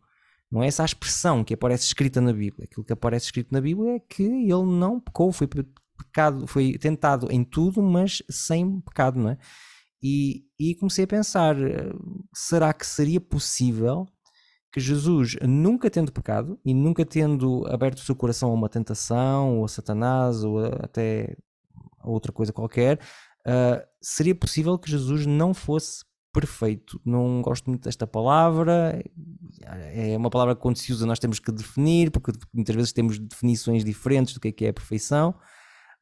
Não é essa a expressão que aparece escrita na Bíblia. Aquilo que aparece escrito na Bíblia é que ele não pecou, foi pecado, foi tentado em tudo, mas sem pecado, não é? E, e comecei a pensar: eh, será que seria possível que Jesus, nunca tendo pecado e nunca tendo aberto o seu coração a uma tentação, ou a Satanás, ou a, até a outra coisa qualquer, uh, seria possível que Jesus não fosse perfeito. Não gosto muito desta palavra, é uma palavra que quando se usa nós temos que definir, porque muitas vezes temos definições diferentes do que é, que é a perfeição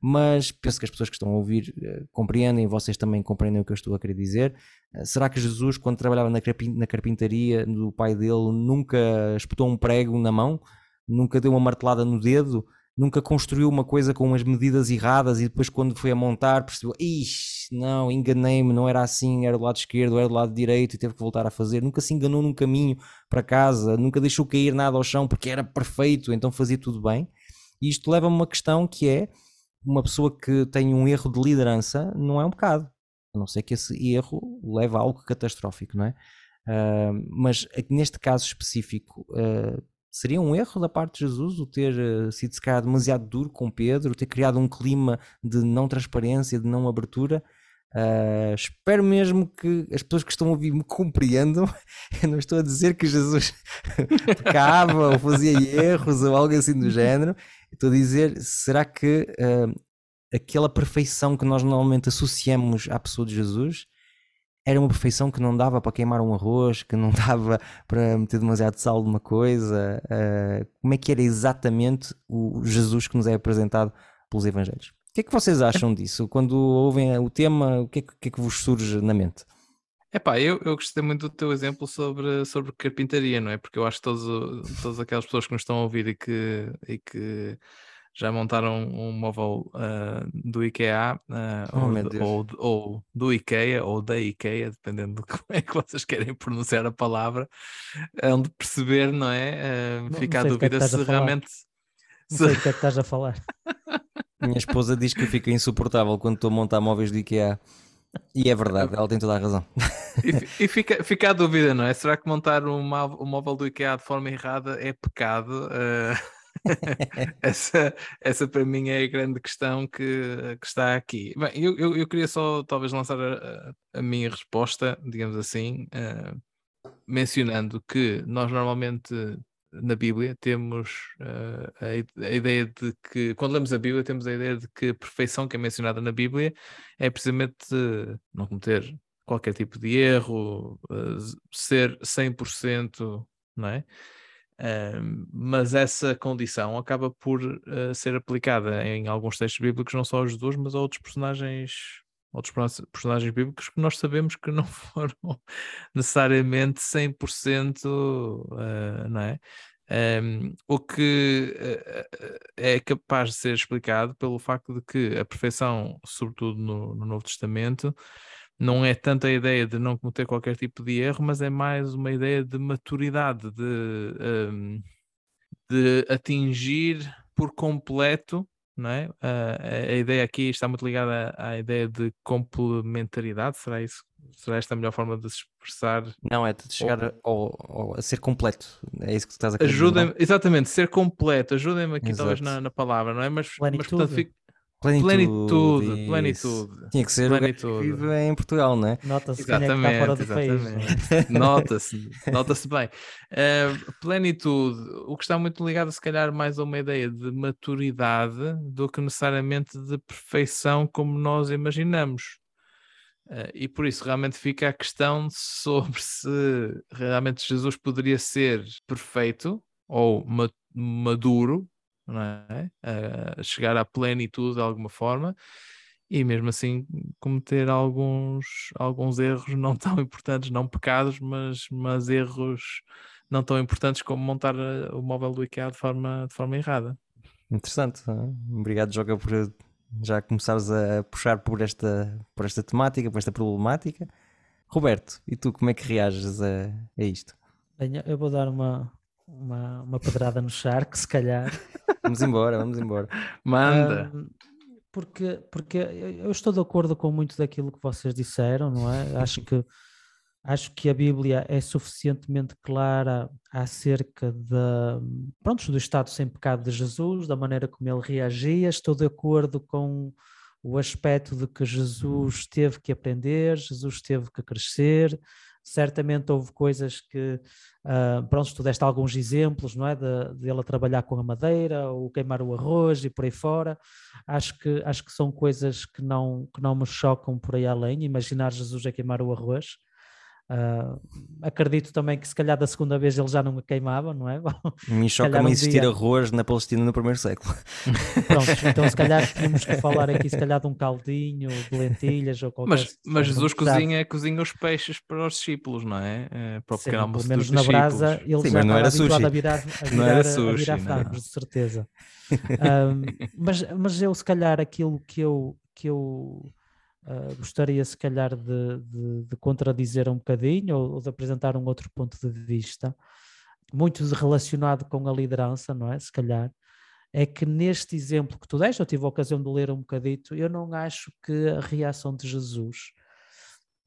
mas penso que as pessoas que estão a ouvir uh, compreendem, vocês também compreendem o que eu estou a querer dizer. Uh, será que Jesus, quando trabalhava na, na carpintaria do pai dele, nunca espetou um prego na mão? Nunca deu uma martelada no dedo? nunca construiu uma coisa com umas medidas erradas e depois quando foi a montar percebeu, ixi, não, enganei-me, não era assim, era do lado esquerdo, era do lado direito e teve que voltar a fazer. Nunca se enganou num caminho para casa, nunca deixou cair nada ao chão porque era perfeito, então fazia tudo bem. E isto leva-me a uma questão que é, uma pessoa que tem um erro de liderança não é um pecado, a não ser que esse erro leve a algo catastrófico, não é? Uh, mas neste caso específico, uh, Seria um erro da parte de Jesus o ter uh, sido se calhar demasiado duro com Pedro, ter criado um clima de não transparência, de não abertura. Uh, espero mesmo que as pessoas que estão a ouvir me compreendam. Eu não estou a dizer que Jesus pecava ou fazia erros ou algo assim do género. Estou a dizer, será que uh, aquela perfeição que nós normalmente associamos à pessoa de Jesus era uma perfeição que não dava para queimar um arroz, que não dava para meter demasiado sal numa coisa. Uh, como é que era exatamente o Jesus que nos é apresentado pelos Evangelhos? O que é que vocês acham disso? Quando ouvem o tema, o que é que, que, é que vos surge na mente? É pá, eu, eu gostei muito do teu exemplo sobre, sobre carpintaria, não é? Porque eu acho que todos, todas aquelas pessoas que nos estão a ouvir e que, e que já montaram um móvel uh, do IKEA uh, oh, ou, ou, ou, do IKEA ou da IKEA, dependendo de como é que vocês querem pronunciar a palavra, onde perceber, não é? Uh, fica a é dúvida é se realmente. Não sei o que é que estás a falar. Minha esposa diz que eu fico insuportável quando estou a montar móveis do IKEA. E é verdade, ela tem toda a razão. E, e fica, fica a dúvida, não é? Será que montar um, um móvel do IKEA de forma errada é pecado? Uh... essa, essa para mim é a grande questão que, que está aqui. Bem, eu, eu, eu queria só talvez lançar a, a minha resposta, digamos assim, uh, mencionando que nós normalmente na Bíblia temos uh, a, a, ideia de que, quando lemos a Bíblia, temos a ideia de que a perfeição que é mencionada na Bíblia é precisamente não cometer qualquer tipo de erro, uh, ser 100%, não é? Uh, mas essa condição acaba por uh, ser aplicada em alguns textos bíblicos, não só a Jesus, mas a outros personagens, outros personagens bíblicos que nós sabemos que não foram necessariamente 100%, uh, não é? Um, o que uh, é capaz de ser explicado pelo facto de que a perfeição, sobretudo no, no Novo Testamento, não é tanto a ideia de não cometer qualquer tipo de erro, mas é mais uma ideia de maturidade, de, um, de atingir por completo. Não é? a, a ideia aqui está muito ligada à, à ideia de complementaridade, será isso? Será esta a melhor forma de se expressar? Não, é de chegar ao, ao, a ser completo. É isso que estás a querer Ajudem, exatamente, ser completo. Ajudem-me aqui Exato. talvez na, na, palavra, não é? Mas, mas portanto, fico, Plenitude, plenitude. Tinha que ser plenitude. o que vive em Portugal, não é? Nota-se quem é que está fora do exatamente. país. Nota-se, nota-se bem. Uh, plenitude, o que está muito ligado, se calhar, mais a uma ideia de maturidade do que necessariamente de perfeição como nós imaginamos. Uh, e por isso realmente fica a questão sobre se realmente Jesus poderia ser perfeito ou maduro não é? A chegar à plenitude de alguma forma e mesmo assim cometer alguns, alguns erros não tão importantes, não pecados, mas, mas erros não tão importantes como montar eh, o móvel do IKEA de forma, de forma errada. Interessante. Obrigado, Joga, por já começares a puxar por esta, por esta temática, por esta problemática. Roberto, e tu como é que reages a, a isto? Bem, eu vou dar uma, uma, uma pedrada no charco, se calhar. Vamos embora, vamos embora. Manda. Um, porque, porque eu estou de acordo com muito daquilo que vocês disseram, não é? Acho que, acho que a Bíblia é suficientemente clara acerca de, pronto, do estado sem pecado de Jesus, da maneira como ele reagia. Estou de acordo com o aspecto de que Jesus teve que aprender, Jesus teve que crescer, certamente houve coisas que, uh, pronto, tu deste alguns exemplos, não é, de, de ele trabalhar com a madeira, ou queimar o arroz e por aí fora, acho que, acho que são coisas que não, que não me chocam por aí além, imaginar Jesus a queimar o arroz, Uh, acredito também que se calhar da segunda vez ele já não queimava, não é? Me choca um existir dia... arroz na Palestina no primeiro século. Pronto, então se calhar tínhamos que falar aqui se calhar de um caldinho, de lentilhas ou qualquer Mas, mas Jesus cozinha, cozinha os peixes para os discípulos, não é? é para o pequeno almoço menos na brasa ele Sim, já não era sushi. a virar, a virar, não era sushi, a virar frangos, de certeza. um, mas, mas eu se calhar aquilo que eu, que eu Uh, gostaria, se calhar, de, de, de, contradizer um bocadinho ou, ou, de apresentar um outro ponto de vista, muito relacionado com a liderança, não é? Se calhar, é que neste exemplo que tu deste, eu tive a ocasião de ler um bocadito, eu não acho que a reação de Jesus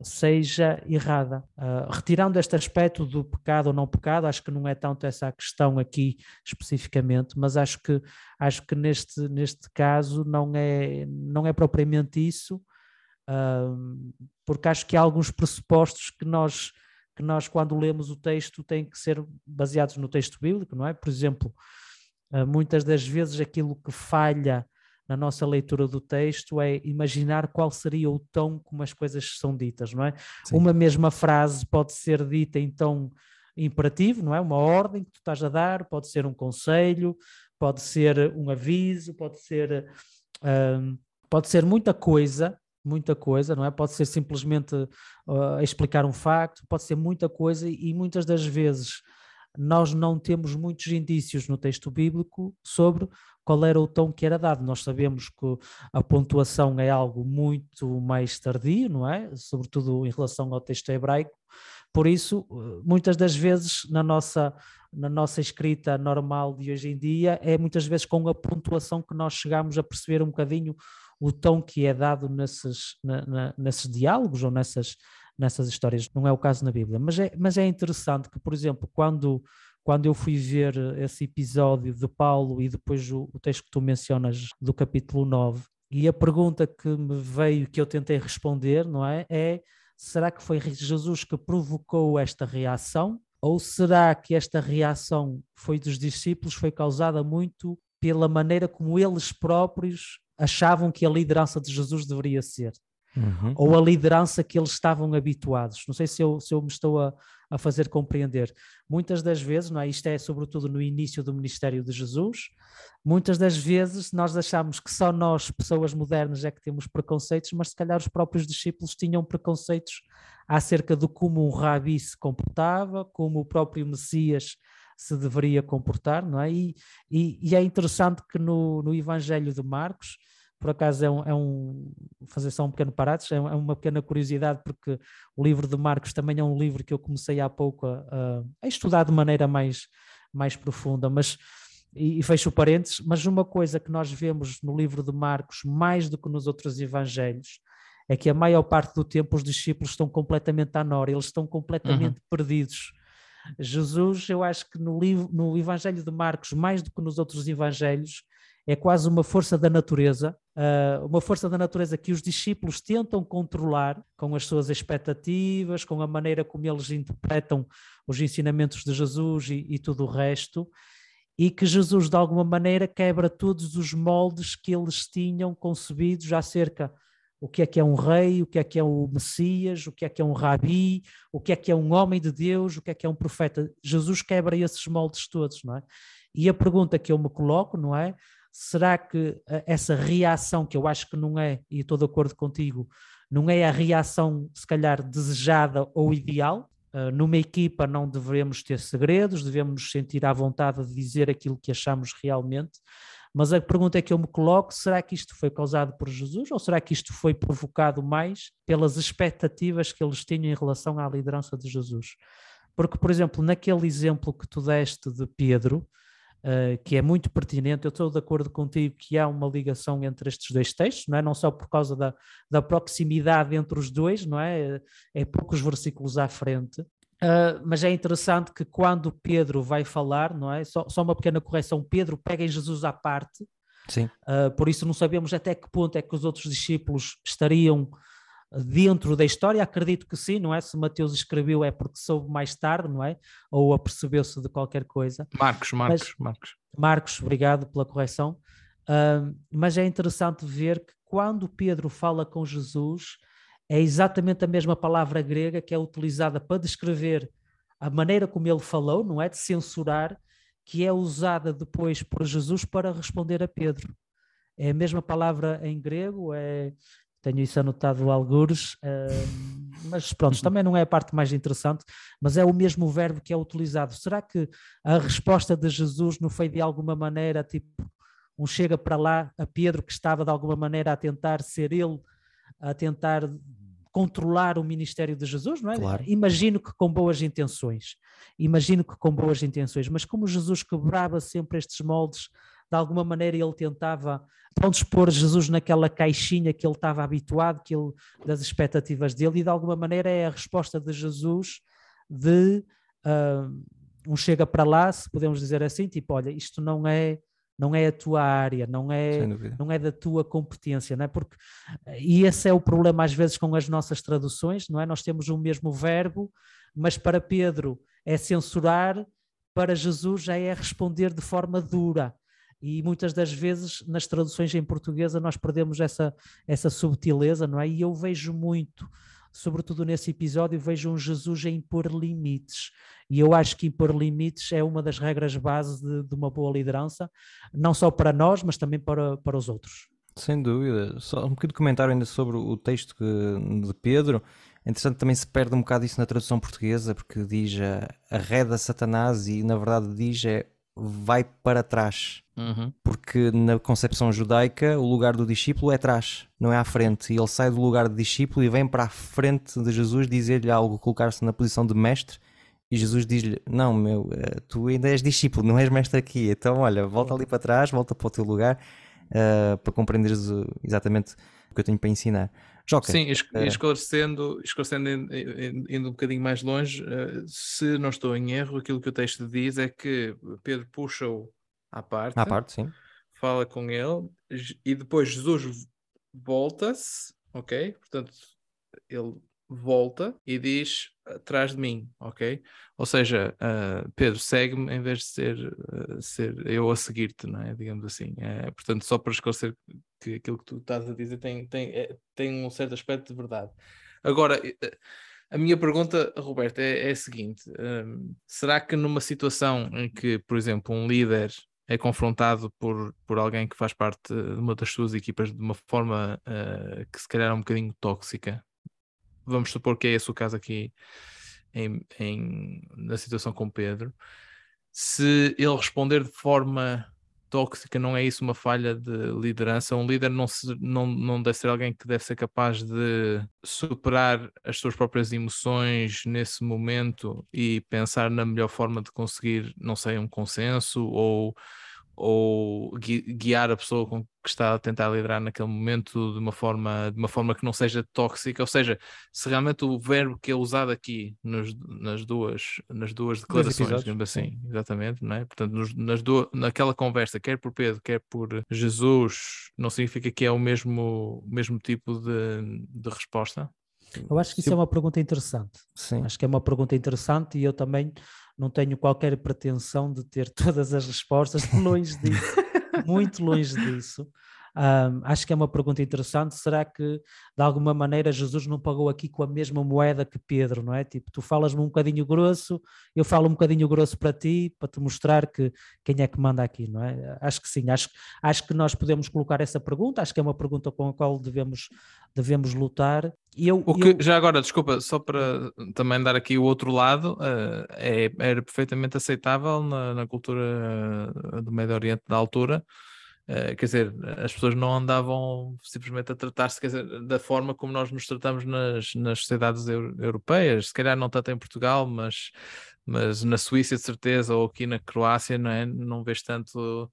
seja errada. Uh, retirando este aspecto do pecado ou não pecado, acho que não é tanto essa questão aqui especificamente, mas acho que, acho que neste, neste caso não é, não é propriamente isso, porque acho que há alguns pressupostos que nós, que nós, quando lemos o texto, têm que ser baseados no texto bíblico, não é? Por exemplo, uh, muitas das vezes aquilo que falha na nossa leitura do texto é imaginar qual seria o tom como as coisas são ditas, não é? Sim. Uma mesma frase pode ser dita em tom imperativo, não é? Uma ordem que tu estás a dar, pode ser um conselho, pode ser um aviso, pode ser, pode ser muita coisa muita coisa, não é? Pode ser simplesmente uh, explicar um facto, pode ser muita coisa e muitas das vezes nós não temos muitos indícios no texto bíblico sobre qual era o tom que era dado. Nós sabemos que a pontuação é algo muito mais tardio, não é? Sobretudo em relação ao texto hebraico. Por isso, uh, muitas das vezes na nossa na nossa escrita normal de hoje em dia é muitas vezes com a pontuação que nós chegamos a perceber um bocadinho o tom que é dado nesses, na, na, nesses diálogos ou nessas, nessas histórias. Não é o caso na Bíblia. Mas é, mas é interessante que, por exemplo, quando, quando eu fui ver esse episódio de Paulo e depois o, o texto que tu mencionas do capítulo 9, e a pergunta que me veio, que eu tentei responder, não é? É será que foi Jesus que provocou esta reação? Ou será que esta reação foi dos discípulos, foi causada muito pela maneira como eles próprios achavam que a liderança de Jesus deveria ser. Uhum. Ou a liderança que eles estavam habituados. Não sei se eu, se eu me estou a, a fazer compreender. Muitas das vezes, não é? isto é sobretudo no início do ministério de Jesus, muitas das vezes nós achamos que só nós, pessoas modernas, é que temos preconceitos, mas se calhar os próprios discípulos tinham preconceitos acerca de como um rabi se comportava, como o próprio Messias se deveria comportar, não é? E, e, e é interessante que no, no Evangelho de Marcos, por acaso é um, é um fazer só um pequeno parate, é, é uma pequena curiosidade, porque o livro de Marcos também é um livro que eu comecei há pouco a, a estudar de maneira mais, mais profunda, mas e, e fecho parênteses, mas uma coisa que nós vemos no livro de Marcos, mais do que nos outros evangelhos, é que a maior parte do tempo os discípulos estão completamente à nora, eles estão completamente uhum. perdidos. Jesus, eu acho que no, livro, no Evangelho de Marcos, mais do que nos outros evangelhos, é quase uma força da natureza, uh, uma força da natureza que os discípulos tentam controlar com as suas expectativas, com a maneira como eles interpretam os ensinamentos de Jesus e, e tudo o resto, e que Jesus, de alguma maneira, quebra todos os moldes que eles tinham concebidos acerca o que é que é um rei, o que é que é o Messias, o que é que é um rabi, o que é que é um homem de Deus, o que é que é um profeta. Jesus quebra esses moldes todos, não é? E a pergunta que eu me coloco, não é? Será que eh, essa reação, que eu acho que não é, e estou de acordo contigo, não é a reação, se calhar, desejada ou ideal? Uh, numa equipa não devemos ter segredos, devemos nos sentir à vontade de dizer aquilo que achamos realmente, mas a pergunta é que eu me coloco: será que isto foi causado por Jesus ou será que isto foi provocado mais pelas expectativas que eles tinham em relação à liderança de Jesus? Porque, por exemplo, naquele exemplo que tu deste de Pedro, uh, que é muito pertinente, eu estou de acordo contigo que há uma ligação entre estes dois textos, não é? Não só por causa da, da proximidade entre os dois, não é? É poucos versículos à frente, Uh, mas é interessante que quando Pedro vai falar, não é? Só, só uma pequena correção: Pedro pega em Jesus à parte, Sim. Uh, por isso não sabemos até que ponto é que os outros discípulos estariam dentro da história. Acredito que sim, não é? Se Mateus escreveu é porque soube mais tarde, não é? Ou apercebeu-se de qualquer coisa. Marcos, Marcos, mas, Marcos. Marcos, obrigado pela correção. Uh, mas é interessante ver que quando Pedro fala com Jesus é exatamente a mesma palavra grega que é utilizada para descrever a maneira como ele falou, não é? De censurar, que é usada depois por Jesus para responder a Pedro. É a mesma palavra em grego, é, tenho isso anotado algures, uh, mas pronto, também não é a parte mais interessante, mas é o mesmo verbo que é utilizado. Será que a resposta de Jesus não foi de alguma maneira tipo um chega para lá a Pedro que estava de alguma maneira a tentar ser ele, a tentar controlar o ministério de Jesus, não é? Claro. Imagino que com boas intenções, imagino que com boas intenções, mas como Jesus quebrava sempre estes moldes, de alguma maneira ele tentava pronto, pôr Jesus naquela caixinha que ele estava habituado, que ele, das expectativas dele, e de alguma maneira é a resposta de Jesus de uh, um chega para lá, se podemos dizer assim, tipo, olha, isto não é não é a tua área, não é, não é da tua competência, não é? Porque, e esse é o problema às vezes com as nossas traduções, não é? Nós temos o mesmo verbo, mas para Pedro é censurar, para Jesus já é responder de forma dura. E muitas das vezes nas traduções em portuguesa nós perdemos essa, essa subtileza, não é? E eu vejo muito sobretudo nesse episódio, vejo um Jesus a impor limites. E eu acho que impor limites é uma das regras base de, de uma boa liderança, não só para nós, mas também para, para os outros. Sem dúvida. Só um pequeno comentário ainda sobre o texto de Pedro. É interessante também se perde um bocado isso na tradução portuguesa, porque diz arreda Satanás e na verdade diz é vai para trás. Uhum. Porque na concepção judaica o lugar do discípulo é atrás, não é à frente. E ele sai do lugar de discípulo e vem para a frente de Jesus dizer-lhe algo, colocar-se na posição de mestre. E Jesus diz-lhe: Não, meu, eh, tu ainda és discípulo, não és mestre aqui. Então, olha, volta ali para trás, volta para o teu lugar uh, para compreenderes exatamente o que eu tenho para ensinar. Joca, Sim, uh, esclarecendo, esclarecendo indo um bocadinho mais longe, uh, se não estou em erro, aquilo que o texto diz é que Pedro puxa-o à parte, à parte sim. fala com ele e depois Jesus volta-se, ok? Portanto, ele volta e diz atrás de mim, ok? Ou seja, uh, Pedro, segue-me em vez de ser, uh, ser eu a seguir-te, não é? Digamos assim. É, portanto, só para esclarecer que aquilo que tu estás a dizer tem, tem, é, tem um certo aspecto de verdade. Agora, a minha pergunta, Roberto, é, é a seguinte: um, será que numa situação em que, por exemplo, um líder é confrontado por, por alguém que faz parte de uma das suas equipas de uma forma que se calhar é um bocadinho tóxica. Vamos supor que é esse o caso aqui em, em, na situação com Pedro. Se ele responder de forma tóxica, não é isso uma falha de liderança? Um líder não, se, não, não deve ser alguém que deve ser capaz de superar as suas próprias emoções nesse momento e pensar na melhor forma de conseguir, não sei, um consenso ou ou guiar a pessoa com que está a tentar liderar naquele momento de uma forma de uma forma que não seja tóxica, ou seja, se realmente o verbo que é usado aqui nos, nas duas nas duas declarações, digamos assim, exatamente, não é? Portanto, nos, nas duas, naquela conversa, quer por Pedro, quer por Jesus, não significa que é o mesmo mesmo tipo de, de resposta. Eu acho que isso é uma pergunta interessante. Sim. Acho que é uma pergunta interessante e eu também não tenho qualquer pretensão de ter todas as respostas, longe disso, muito longe disso. Um, acho que é uma pergunta interessante. Será que de alguma maneira Jesus não pagou aqui com a mesma moeda que Pedro, não é? Tipo, tu falas-me um bocadinho grosso, eu falo um bocadinho grosso para ti, para te mostrar que quem é que manda aqui, não é? Acho que sim, acho, acho que nós podemos colocar essa pergunta, acho que é uma pergunta com a qual devemos, devemos lutar. Eu, o que, eu... Já agora, desculpa, só para também dar aqui o outro lado, uh, é, era perfeitamente aceitável na, na cultura do Médio Oriente da altura Uh, quer dizer, as pessoas não andavam simplesmente a tratar-se da forma como nós nos tratamos nas, nas sociedades europeias, se calhar não tanto em Portugal, mas, mas na Suíça de certeza, ou aqui na Croácia, não, é? não vês tanto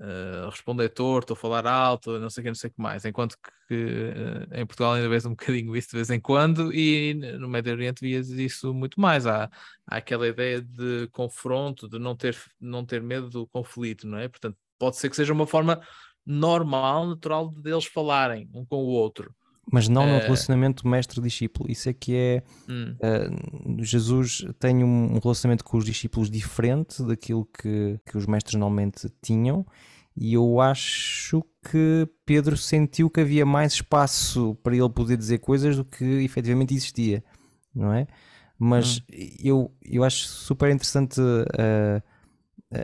uh, responder torto ou falar alto, não sei o que, não sei o que mais, enquanto que uh, em Portugal ainda vês um bocadinho isso de vez em quando e no Médio Oriente vias isso muito mais, há, há aquela ideia de confronto, de não ter, não ter medo do conflito, não é? Portanto, pode ser que seja uma forma normal, natural deles falarem um com o outro. Mas não no uh... relacionamento mestre-discípulo. Isso é que é. Hum. Uh, Jesus tem um relacionamento com os discípulos diferente daquilo que, que os mestres normalmente tinham. E eu acho que Pedro sentiu que havia mais espaço para ele poder dizer coisas do que efetivamente existia, não é? Mas hum. eu, eu acho super interessante uh,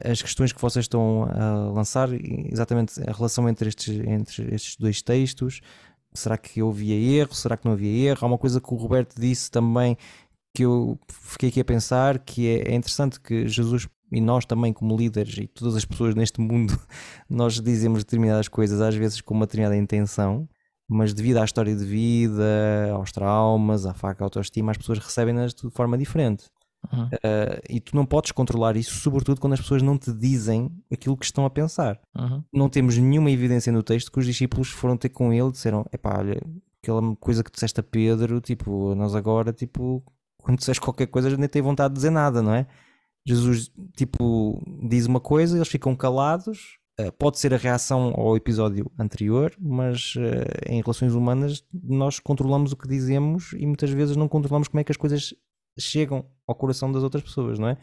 as questões que vocês estão a lançar, exatamente a relação entre estes, entre estes dois textos. Será que havia erro? Será que não havia erro? Há uma coisa que o Roberto disse também que eu fiquei aqui a pensar que é, é interessante que Jesus e nós também como líderes e todas as pessoas neste mundo nós dizemos determinadas coisas às vezes com uma determinada intenção mas devido à história de vida, aos traumas, à faca autoestima, as pessoas recebem-nas de forma diferente. Uhum. Uh, e tu não podes controlar isso, sobretudo quando as pessoas não te dizem aquilo que estão a pensar. Uhum. Não temos nenhuma evidência no texto que os discípulos foram ter com ele e disseram: Epá, olha, aquela coisa que disseste a Pedro, tipo, nós agora, tipo, quando disseste qualquer coisa, nem tem vontade de dizer nada, não é? Jesus, tipo, diz uma coisa, eles ficam calados. Uh, pode ser a reação ao episódio anterior, mas uh, em relações humanas nós controlamos o que dizemos e muitas vezes não controlamos como é que as coisas chegam ao coração das outras pessoas, não é?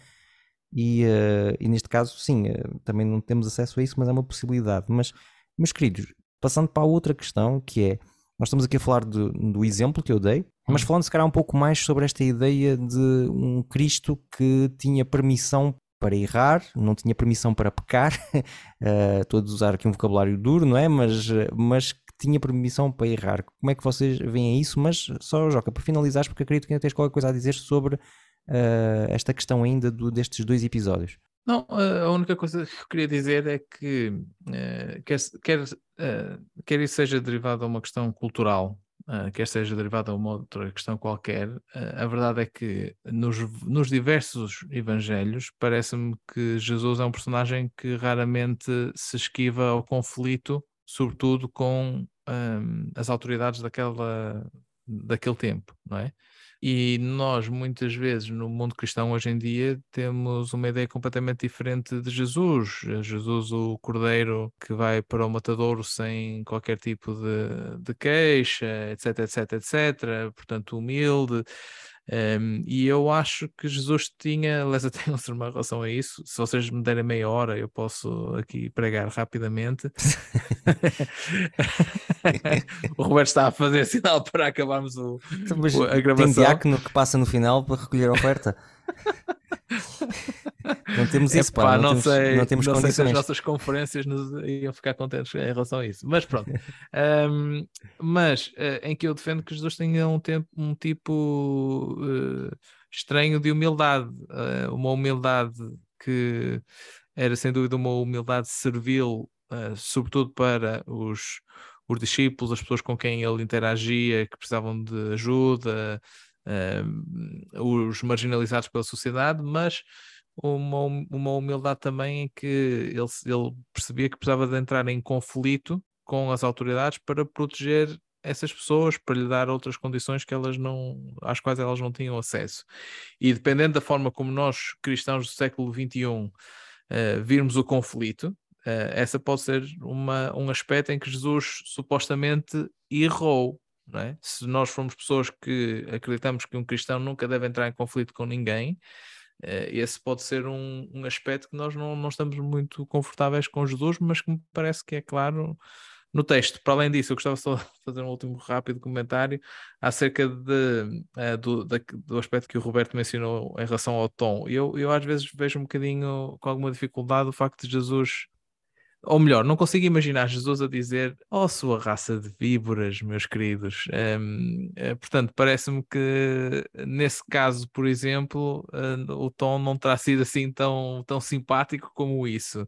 E, uh, e neste caso, sim, uh, também não temos acesso a isso, mas é uma possibilidade. Mas, meus queridos, passando para a outra questão, que é, nós estamos aqui a falar de, do exemplo que eu dei, mas uhum. falando se calhar um pouco mais sobre esta ideia de um Cristo que tinha permissão para errar, não tinha permissão para pecar, uh, estou a usar aqui um vocabulário duro, não é? Mas, mas tinha permissão para errar. Como é que vocês veem isso? Mas só, Joca, para finalizar, porque acredito que ainda tens qualquer coisa a dizer sobre uh, esta questão ainda do, destes dois episódios. Não, a única coisa que eu queria dizer é que uh, quer, quer, uh, quer isso seja derivado a uma questão cultural, uh, quer seja derivado a uma outra questão qualquer, a verdade é que nos, nos diversos evangelhos parece-me que Jesus é um personagem que raramente se esquiva ao conflito, sobretudo com um, as autoridades daquela, daquele tempo, não é? E nós, muitas vezes, no mundo cristão hoje em dia, temos uma ideia completamente diferente de Jesus. Jesus, o cordeiro que vai para o matadouro sem qualquer tipo de, de queixa, etc, etc, etc. Portanto, humilde. Um, e eu acho que Jesus tinha, aliás, até uma relação a isso. Se vocês me derem meia hora, eu posso aqui pregar rapidamente. o Roberto está a fazer sinal para acabarmos o, então, o a gravação. Tem diácono que passa no final para recolher a oferta. Não temos isso, pá, não, não, temos, sei, não temos não sei se as nossas conferências nos iam ficar contentes em relação a isso, mas pronto. um, mas uh, em que eu defendo que Jesus tenha um, tempo, um tipo uh, estranho de humildade, uh, uma humildade que era sem dúvida uma humildade servil, sobretudo para os, os discípulos, as pessoas com quem ele interagia, que precisavam de ajuda, os marginalizados pela sociedade, mas uma, uma humildade também em que ele, ele percebia que precisava de entrar em conflito com as autoridades para proteger essas pessoas, para lhe dar outras condições que elas não, às quais elas não tinham acesso. E dependendo da forma como nós, cristãos do século XXI, uh, eh, virmos o conflito, uh, essa pode ser uma, um aspecto em que Jesus supostamente errou. É? Se nós formos pessoas que acreditamos que um cristão nunca deve entrar em conflito com ninguém, eh, esse pode ser um, um aspecto que nós não, não estamos muito confortáveis com Jesus, mas que me parece que é claro no texto. Para além disso, eu gostava só de fazer um último rápido comentário acerca de, uh, do, do aspecto que o Roberto mencionou em relação ao tom. Eu, eu às vezes vejo um bocadinho com alguma dificuldade o facto de Jesus ou melhor, não consigo imaginar Jesus a dizer, oh sua raça de víboras, meus queridos. Um, eh, portanto, parece-me que nesse caso, por exemplo, uh, o tom não terá sido assim tão, tão simpático como isso.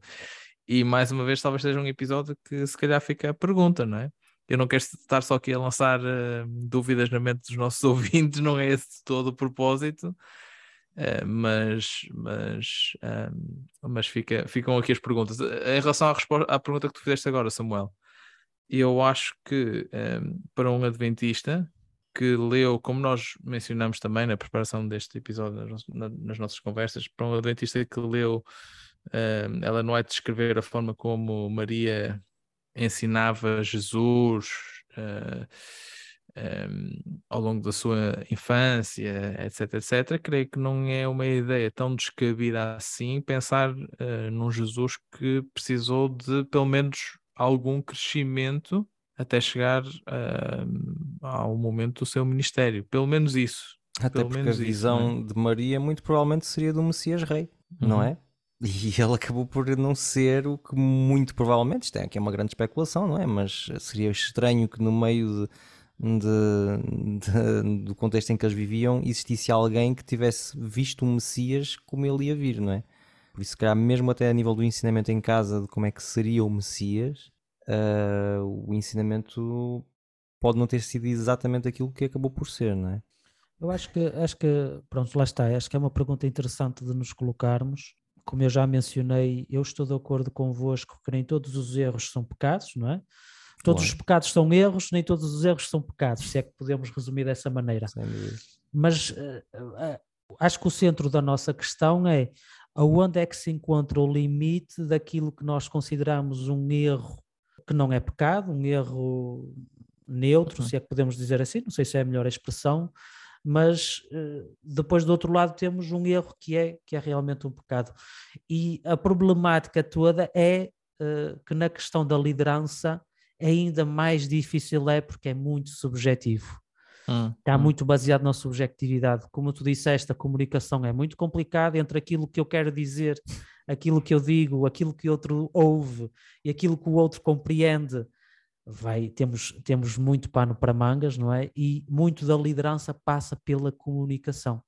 E mais uma vez, talvez seja um episódio que se calhar fica a pergunta, não é? Eu não quero estar só aqui a lançar uh, dúvidas na mente dos nossos ouvintes, não é esse todo o propósito. Uh, mas mas, uh, mas fica, ficam aqui as perguntas. Em relação à, à pergunta que tu fizeste agora, Samuel, eu acho que um, para um adventista que leu, como nós mencionamos também na preparação deste episódio nas, nas nossas conversas, para um adventista que leu, um, ela não é de descrever a forma como Maria ensinava Jesus. Uh, um, ao longo da sua infância, etc, etc, creio que não é uma ideia tão descabida assim pensar uh, num Jesus que precisou de pelo menos algum crescimento até chegar uh, ao momento do seu ministério. Pelo menos isso. Até pelo porque a visão isso, é? de Maria muito provavelmente seria do Messias Rei, uhum. não é? E ele acabou por não ser o que muito provavelmente, isto é, aqui é uma grande especulação, não é? Mas seria estranho que no meio de, de, de, do contexto em que eles viviam existisse alguém que tivesse visto o Messias como ele ia vir, não é? Por isso, se calhar, mesmo até a nível do ensinamento em casa de como é que seria o Messias, uh, o ensinamento pode não ter sido exatamente aquilo que acabou por ser, não é? Eu acho que, acho que, pronto, lá está, acho que é uma pergunta interessante de nos colocarmos, como eu já mencionei, eu estou de acordo convosco que nem todos os erros são pecados, não é? Todos os pecados são erros, nem todos os erros são pecados, se é que podemos resumir dessa maneira. Mas uh, uh, acho que o centro da nossa questão é aonde é que se encontra o limite daquilo que nós consideramos um erro que não é pecado, um erro neutro, uhum. se é que podemos dizer assim, não sei se é a melhor expressão, mas depois do outro lado temos um erro que é, que é realmente um pecado. E a problemática toda é uh, que na questão da liderança ainda mais difícil é porque é muito subjetivo. Hum, Está hum. muito baseado na subjetividade. Como tu disseste, a comunicação é muito complicada entre aquilo que eu quero dizer, aquilo que eu digo, aquilo que o outro ouve e aquilo que o outro compreende vai, temos, temos muito pano para mangas, não é? E muito da liderança passa pela comunicação.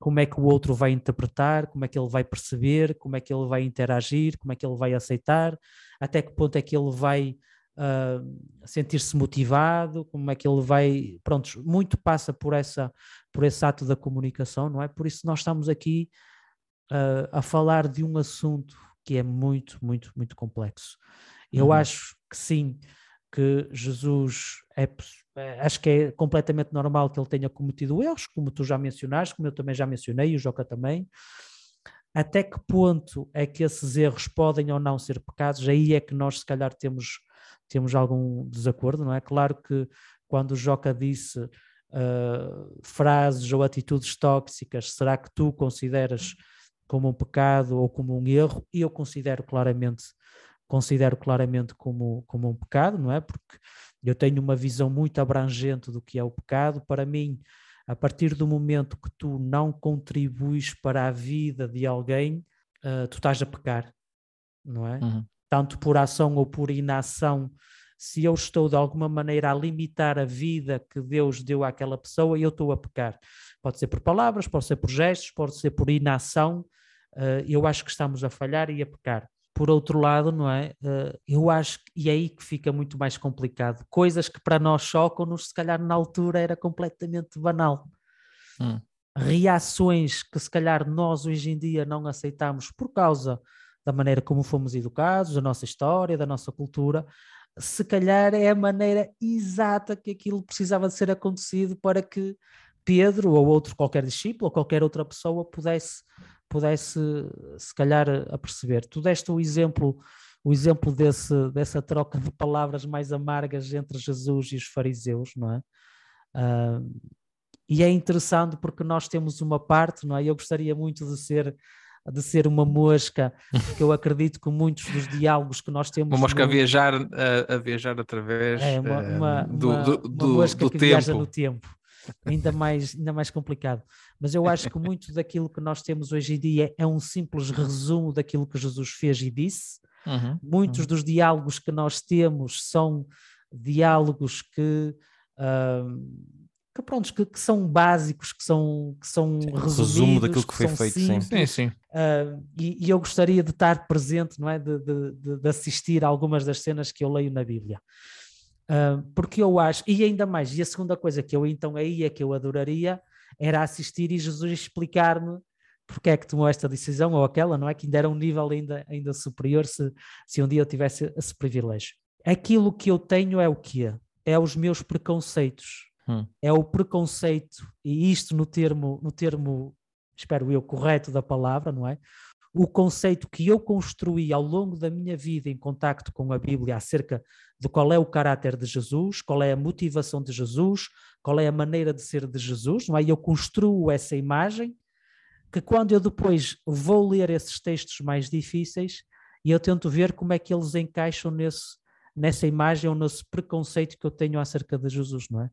Como é que o outro vai interpretar, como é que ele vai perceber, como é que ele vai interagir, como é que ele vai aceitar, até que ponto é que ele vai uh, sentir-se motivado, como é que ele vai. Pronto, muito passa por, essa, por esse ato da comunicação, não é? Por isso nós estamos aqui uh, a falar de um assunto que é muito, muito, muito complexo. Eu uhum. acho que sim, que Jesus é, é, acho que é completamente normal que ele tenha cometido erros, como tu já mencionaste, como eu também já mencionei, e o Joca também. Até que ponto é que esses erros podem ou não ser pecados? Aí é que nós, se calhar, temos, temos algum desacordo, não é? Claro que quando o Joca disse uh, frases ou atitudes tóxicas, será que tu consideras como um pecado ou como um erro? E eu considero claramente considero claramente como, como um pecado, não é? Porque eu tenho uma visão muito abrangente do que é o pecado. Para mim, a partir do momento que tu não contribuis para a vida de alguém, uh, tu estás a pecar, não é? Uhum. Tanto por ação ou por inação. Se eu estou de alguma maneira a limitar a vida que Deus deu àquela pessoa, eu estou a pecar. Pode ser por palavras, pode ser por gestos, pode ser por inação. Uh, eu acho que estamos a falhar e a pecar por outro lado, não é? Uh, eu acho que e é aí que fica muito mais complicado. Coisas que para nós chocam-nos, se calhar na altura era completamente banal. Hum. Reações que se calhar nós hoje em dia não aceitamos por causa da maneira como fomos educados, da nossa história, da nossa cultura, se calhar é a maneira exata que aquilo precisava de ser acontecido para que Pedro ou outro qualquer discípulo ou qualquer outra pessoa pudesse pudesse se calhar aperceber. Tu deste o exemplo, o exemplo desse, dessa troca de palavras mais amargas entre Jesus e os fariseus, não é? Uh, e é interessante porque nós temos uma parte, não é? Eu gostaria muito de ser de ser uma mosca, porque eu acredito que muitos dos diálogos que nós temos. Uma mosca no... a viajar, a, a, viajar através é, uma, uma, do, uma, do, do, uma mosca do que tempo. viaja no tempo ainda mais, ainda mais complicado. Mas eu acho que muito daquilo que nós temos hoje em dia é um simples resumo daquilo que Jesus fez e disse. Uhum, Muitos uhum. dos diálogos que nós temos são diálogos que, uh, que, pronto, que, que, são básicos, que são, que são sim, resumidos, resumo daquilo que, que foi feito, simples, sim. sim, uh, e, e, eu gostaria de estar presente, não é? De, de, de, assistir a algumas das cenas que eu leio na Bíblia. Uh, porque eu acho, e ainda mais, e a segunda coisa que eu então aí é que eu adoraria era assistir e Jesus explicar-me porque é que tomou esta decisão ou aquela, não é? Que ainda era um nível ainda, ainda superior se, se um dia eu tivesse esse privilégio. Aquilo que eu tenho é o quê? É os meus preconceitos. Hum. É o preconceito, e isto no termo, no termo, espero eu, correto da palavra, não é? o conceito que eu construí ao longo da minha vida em contacto com a Bíblia acerca de qual é o caráter de Jesus, qual é a motivação de Jesus, qual é a maneira de ser de Jesus, não é? Eu construo essa imagem que quando eu depois vou ler esses textos mais difíceis, eu tento ver como é que eles encaixam nesse, nessa imagem ou nesse preconceito que eu tenho acerca de Jesus, não é?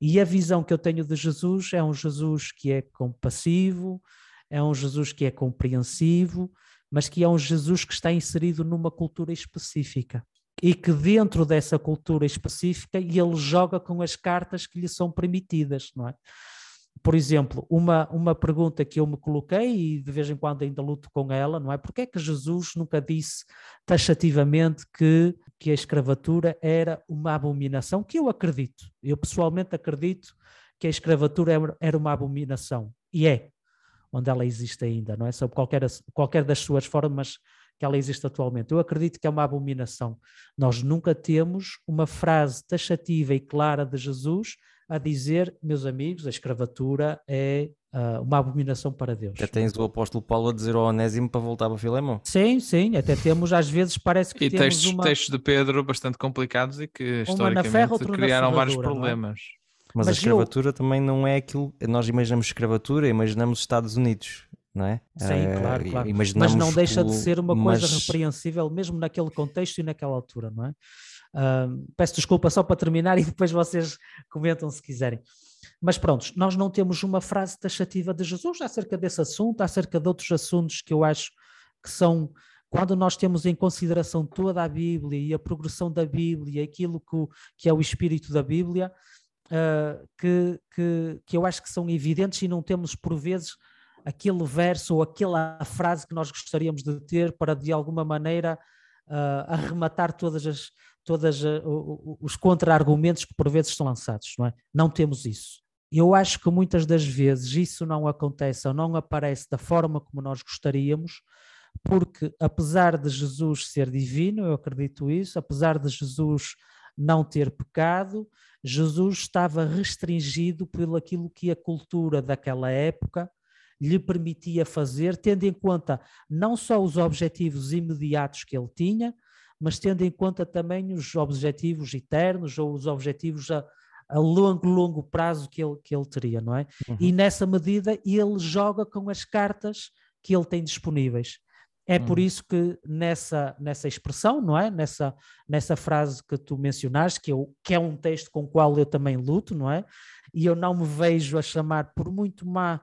E a visão que eu tenho de Jesus é um Jesus que é compassivo, é um Jesus que é compreensivo, mas que é um Jesus que está inserido numa cultura específica e que dentro dessa cultura específica ele joga com as cartas que lhe são permitidas, não é? Por exemplo, uma, uma pergunta que eu me coloquei e de vez em quando ainda luto com ela, não é? Porque é que Jesus nunca disse taxativamente que, que a escravatura era uma abominação? Que eu acredito, eu pessoalmente acredito que a escravatura era uma abominação, e é, onde ela existe ainda, não é? Sob qualquer, qualquer das suas formas que ela existe atualmente. Eu acredito que é uma abominação. Nós nunca temos uma frase taxativa e clara de Jesus a dizer, meus amigos, a escravatura é uh, uma abominação para Deus. Até tens o apóstolo Paulo a dizer ao Onésimo para voltar para Filemão. Sim, sim, até temos, às vezes parece que e temos textos, uma... textos de Pedro bastante complicados e que ferro, historicamente na criaram vários é? problemas. Mas, Mas a eu- escravatura também não é aquilo. Nós imaginamos escravatura, imaginamos Estados Unidos, não é? Sim, Eh, claro, claro. imaginamos Mas não deixa de ser uma coisa mas- repreensível, mesmo naquele contexto e naquela altura, não é? Ah, peço desculpa só para terminar e depois vocês comentam se quiserem. Mas pronto, nós não temos uma frase taxativa de Jesus acerca desse assunto, acerca de outros assuntos que eu acho que são, quando nós temos em consideração toda a Bíblia e a progressão da Bíblia, aquilo que, que é o espírito da Bíblia, ah, que, que, que eu acho que são evidentes e não temos, por vezes, aquele verso ou aquela frase que nós gostaríamos de ter para, de alguma maneira, ah, arrematar todas as, todas o- os contra-argumentos que por vezes são lançados, não é? Não temos isso. Eu acho que muitas das vezes isso não acontece ou não aparece da forma como nós gostaríamos, porque apesar de Jesus ser divino, eu acredito isso, apesar de Jesus não ter pecado, Jesus estava restringido pelo aquilo que a cultura daquela época lhe permitia fazer, tendo em conta não só os objetivos imediatos que ele tinha, mas tendo em conta também os objetivos eternos ou os objetivos a, a longo, longo prazo que ele, que ele teria, não é? E nessa medida ele joga com as cartas que ele tem disponíveis. É por Uhum. isso que nessa, nessa expressão, não é? Nessa, nessa frase que tu mencionaste, que, eu, que é um texto com o qual eu também luto, não é? E eu não me vejo a chamar, por muito má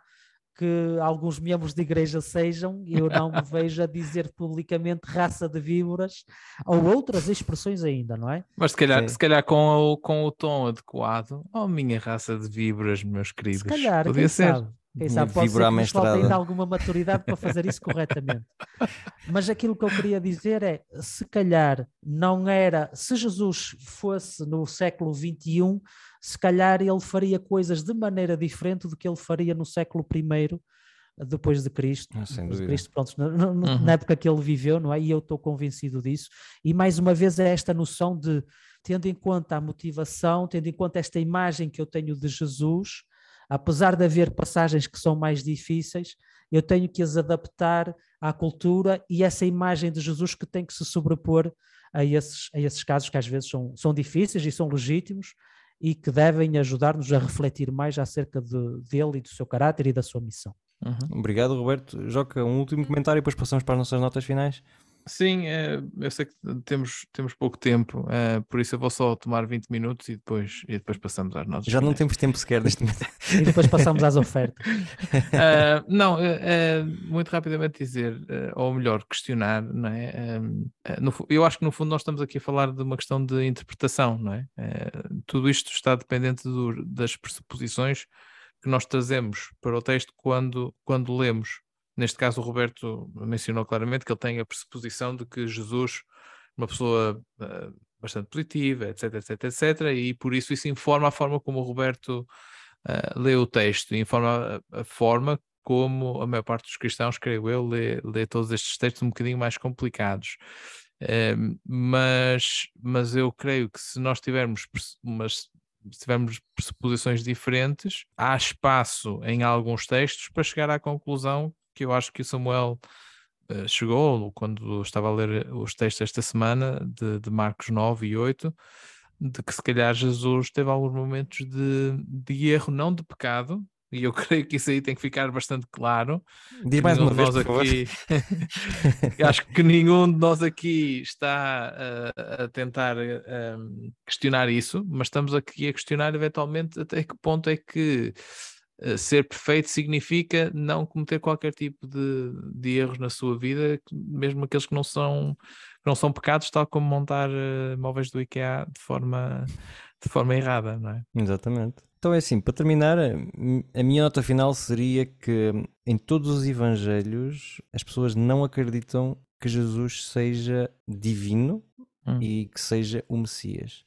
que alguns membros de igreja sejam, eu não me vejo a dizer publicamente raça de víboras ou outras expressões ainda, não é? Mas se calhar, Sim. se calhar com, o, com o tom adequado, oh minha raça de víboras, meus queridos. Se calhar, Podia quem ser. sabe? Quem sabe pode ser que nos falte ainda alguma maturidade para fazer isso corretamente. Mas aquilo que eu queria dizer é, se calhar não era, se Jesus fosse no século XXI, se calhar ele faria coisas de maneira diferente do que ele faria no século I depois de Cristo. Ah, sem depois de. Cristo, pronto, na, na- Uhum. na época que ele viveu, não é? E eu estou convencido disso. E mais uma vez é esta noção de, tendo em conta a motivação, tendo em conta esta imagem que eu tenho de Jesus, apesar de haver passagens que são mais difíceis, eu tenho que as adaptar à cultura e essa imagem de Jesus que tem que se sobrepor a esses, a esses casos que às vezes são, são difíceis e são legítimos e que devem ajudar-nos a refletir mais acerca de, dele e do seu caráter e da sua missão. Uhum. Obrigado, Roberto. Joca, um último comentário e depois passamos para as nossas notas finais. Sim, eh, eu sei que temos, temos pouco tempo, eh, por isso eu vou só tomar 20 minutos e depois, e depois passamos às notas. Já não temos tempo sequer neste momento. E depois passamos às ofertas. Ah, não, eh, muito rapidamente dizer, eh, ou melhor, questionar, não é? No eu acho que no fundo nós estamos aqui a falar de uma questão de interpretação, não é? Tudo isto está dependente do- das pressuposições que nós trazemos para o texto quando, quando lemos. Neste caso, o Roberto mencionou claramente que ele tem a pressuposição de que Jesus, uma pessoa eh, bastante positiva, etc, etc, etc, e por isso isso informa a forma como o Roberto uh, lê o texto, informa a, a forma como a maior parte dos cristãos, creio eu, lê, lê todos estes textos um bocadinho mais complicados. Um, mas, mas eu creio que se nós tivermos umas se tivermos pressuposições diferentes, há espaço em alguns textos para chegar à conclusão que eu acho que o Samuel uh, chegou quando estava a ler os textos esta semana de, de, Marcos 9 e 8, de que se calhar Jesus teve alguns momentos de, de erro, não de pecado, e eu creio que isso aí tem que ficar bastante claro. Diz mais uma vez, aqui, acho que nenhum de nós aqui está a, a tentar um, questionar isso, mas estamos aqui a questionar eventualmente até que ponto é que ser perfeito significa não cometer qualquer tipo de, de erros na sua vida, mesmo aqueles que não são que não são pecados, tal como montar uh, móveis do IKEA de forma de forma errada, não é? Exatamente. Então é assim, para terminar, a minha nota final seria que em todos os evangelhos as pessoas não acreditam que Jesus seja divino hum. e que seja o Messias.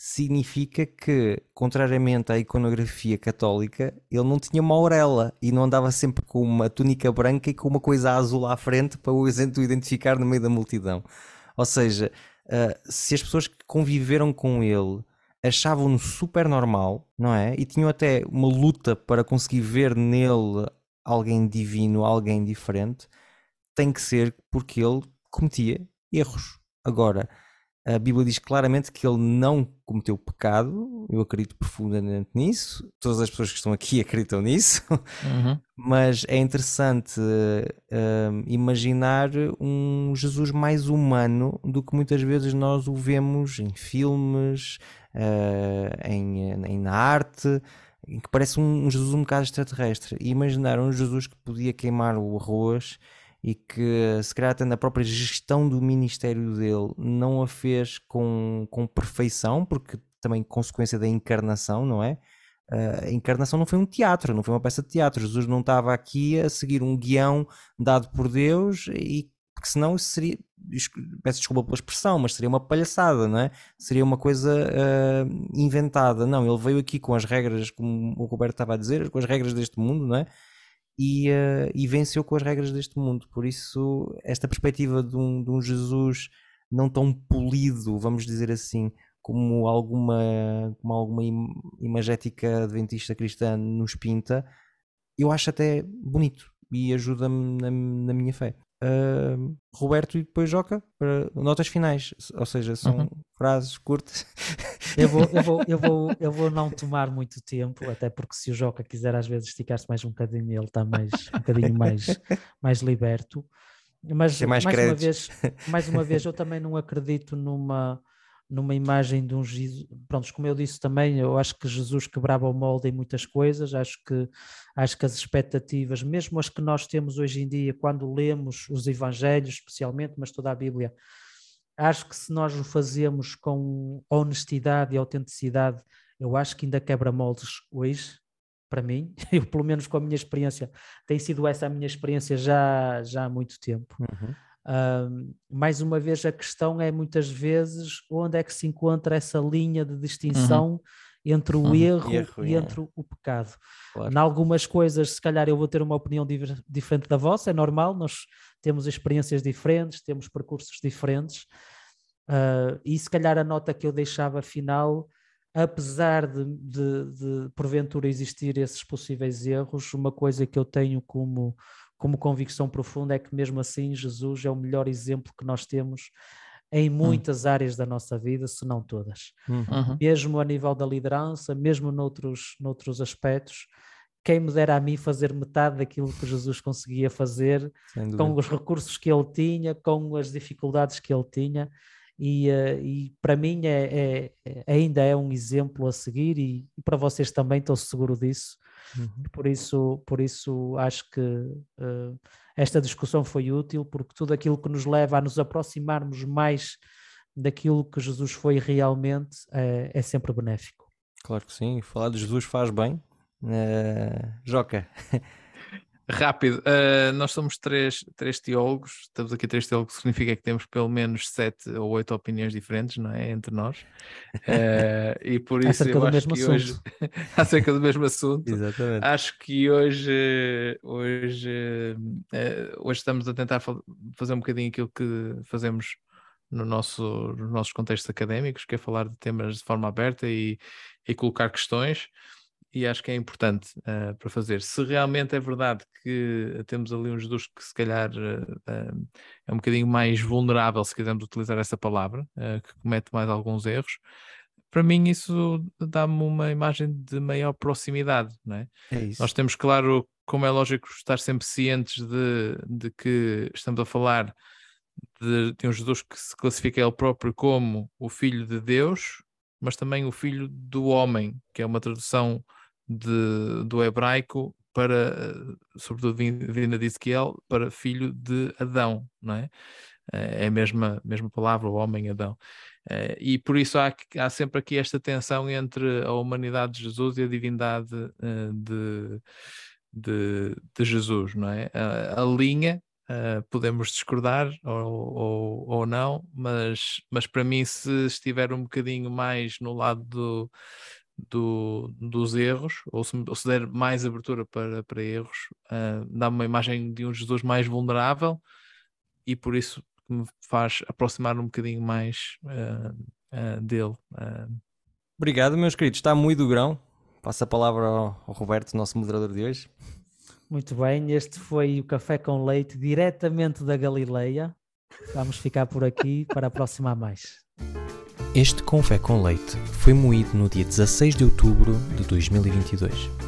Significa que, contrariamente à iconografia católica, ele não tinha uma orelha e não andava sempre com uma túnica branca e com uma coisa azul à frente para o identificar no meio da multidão. Ou seja, uh, se as pessoas que conviveram com ele achavam-no super normal, não é? E tinham até uma luta para conseguir ver nele alguém divino, alguém diferente, tem que ser porque ele cometia erros. Agora, a Bíblia diz claramente que ele não cometeu pecado, eu acredito profundamente nisso, todas as pessoas que estão aqui acreditam nisso, uhum. mas é interessante uh, imaginar um Jesus mais humano do que muitas vezes nós o vemos em filmes, uh, em, em, na arte, em que parece um, um Jesus um bocado extraterrestre. E imaginar um Jesus que podia queimar o arroz e que se calhar até na própria gestão do ministério dele não a fez com, com perfeição, porque também consequência da encarnação, não é? Uh, a encarnação não foi um teatro, não foi uma peça de teatro. Jesus não estava aqui a seguir um guião dado por Deus e porque senão isso seria, peço desculpa pela expressão, mas seria uma palhaçada, não é? Seria uma coisa uh, inventada. Não, ele veio aqui com as regras, como o Roberto estava a dizer, com as regras deste mundo, não é? E, uh, e venceu com as regras deste mundo. Por isso, esta perspectiva de um, de um Jesus não tão polido, vamos dizer assim, como alguma, como alguma imagética adventista cristã nos pinta, eu acho até bonito e ajuda-me na, na, minha fé. Uh, Roberto e depois Joca para notas finais, ou seja, são uhum. frases curtas. Eu vou, eu, vou, eu, vou, eu vou não tomar muito tempo, até porque se o Joca quiser às vezes esticar-se mais um bocadinho, ele está mais, um bocadinho mais, mais liberto. Mas mais, mais uma vez, mais uma vez, eu também não acredito numa, numa imagem de um Jesus. Pronto, como eu disse também, eu acho que Jesus quebrava o molde em muitas coisas, acho que, acho que as expectativas, mesmo as que nós temos hoje em dia, quando lemos os Evangelhos, especialmente, mas toda a Bíblia, acho que se nós o fazemos com honestidade e autenticidade, eu acho que ainda quebra moldes hoje, para mim, eu pelo menos com a minha experiência, tem sido essa a minha experiência já, já há muito tempo. Uhum. Uh, mais uma vez, a questão é muitas vezes onde é que se encontra essa linha de distinção uhum. entre o uhum. erro, erro, e é. entre o pecado. Claro. Em algumas coisas, se calhar eu vou ter uma opinião diferente da vossa, é normal, nós temos experiências diferentes, temos percursos diferentes, uh, e se calhar a nota que eu deixava final, apesar de, de, de porventura existir esses possíveis erros, uma coisa que eu tenho como como convicção profunda é que mesmo assim Jesus é o melhor exemplo que nós temos em hum. muitas uhum. áreas da nossa vida, se não todas. Uhum. Mesmo a nível da liderança, mesmo noutros, noutros aspectos, quem me dera a mim fazer metade daquilo que Jesus conseguia fazer, com os recursos que ele tinha, com as dificuldades que ele tinha, e, uh, e para mim é, é, ainda é um exemplo a seguir, e, e para vocês também, estou seguro disso. Uhum. Por, isso, por isso acho que uh, esta discussão foi útil, porque tudo aquilo que nos leva a nos aproximarmos mais daquilo que Jesus foi realmente é, é sempre benéfico. Claro que sim, falar de Jesus faz bem. Uh, Joca. Rápido, uh, nós somos três, três teólogos, estamos aqui três teólogos, significa que temos pelo menos sete ou oito opiniões diferentes, não é? Entre nós. Uh, e por isso eu acho que assunto. hoje, acerca do mesmo assunto, Exatamente. acho que hoje, hoje, uh, hoje estamos a tentar fazer um bocadinho aquilo que fazemos no nosso, nos nossos contextos académicos, que é falar de temas de forma aberta e, e colocar questões e acho que é importante uh, para fazer. Se realmente é verdade que temos ali um Jesus que se calhar uh, é um bocadinho mais vulnerável, se quisermos utilizar essa palavra, que comete mais alguns erros, para mim isso dá-me uma imagem de maior proximidade, não é? é Nós temos, claro, como é lógico, estar sempre cientes de, de que estamos a falar de, de um Jesus que se classifica ele próprio como o Filho de Deus, mas também o Filho do Homem, que é uma tradução de, do hebraico para, sobretudo vinda de Ezequiel, para filho de Adão, não é? É a mesma, mesma palavra, o homem Adão. Eh, e por isso há, há sempre aqui esta tensão entre a humanidade de Jesus e a divindade eh, de, de, de Jesus, não é? A, a linha podemos discordar ou, ou, ou, não, mas, mas para mim, se estiver um bocadinho mais no lado do, do, dos erros, ou se, ou se, der mais abertura para, para erros, uh, dá-me uma imagem de um Jesus mais vulnerável e por isso me faz aproximar um bocadinho mais uh, dele. Obrigado, meus queridos. Está muito do grão. Passo a palavra ao, ao Roberto, nosso moderador de hoje. Muito bem, este foi o Café com Leite diretamente da Galileia. Vamos ficar por aqui para aproximar mais. Este Café com Leite foi moído no dia 16 de outubro de 2022.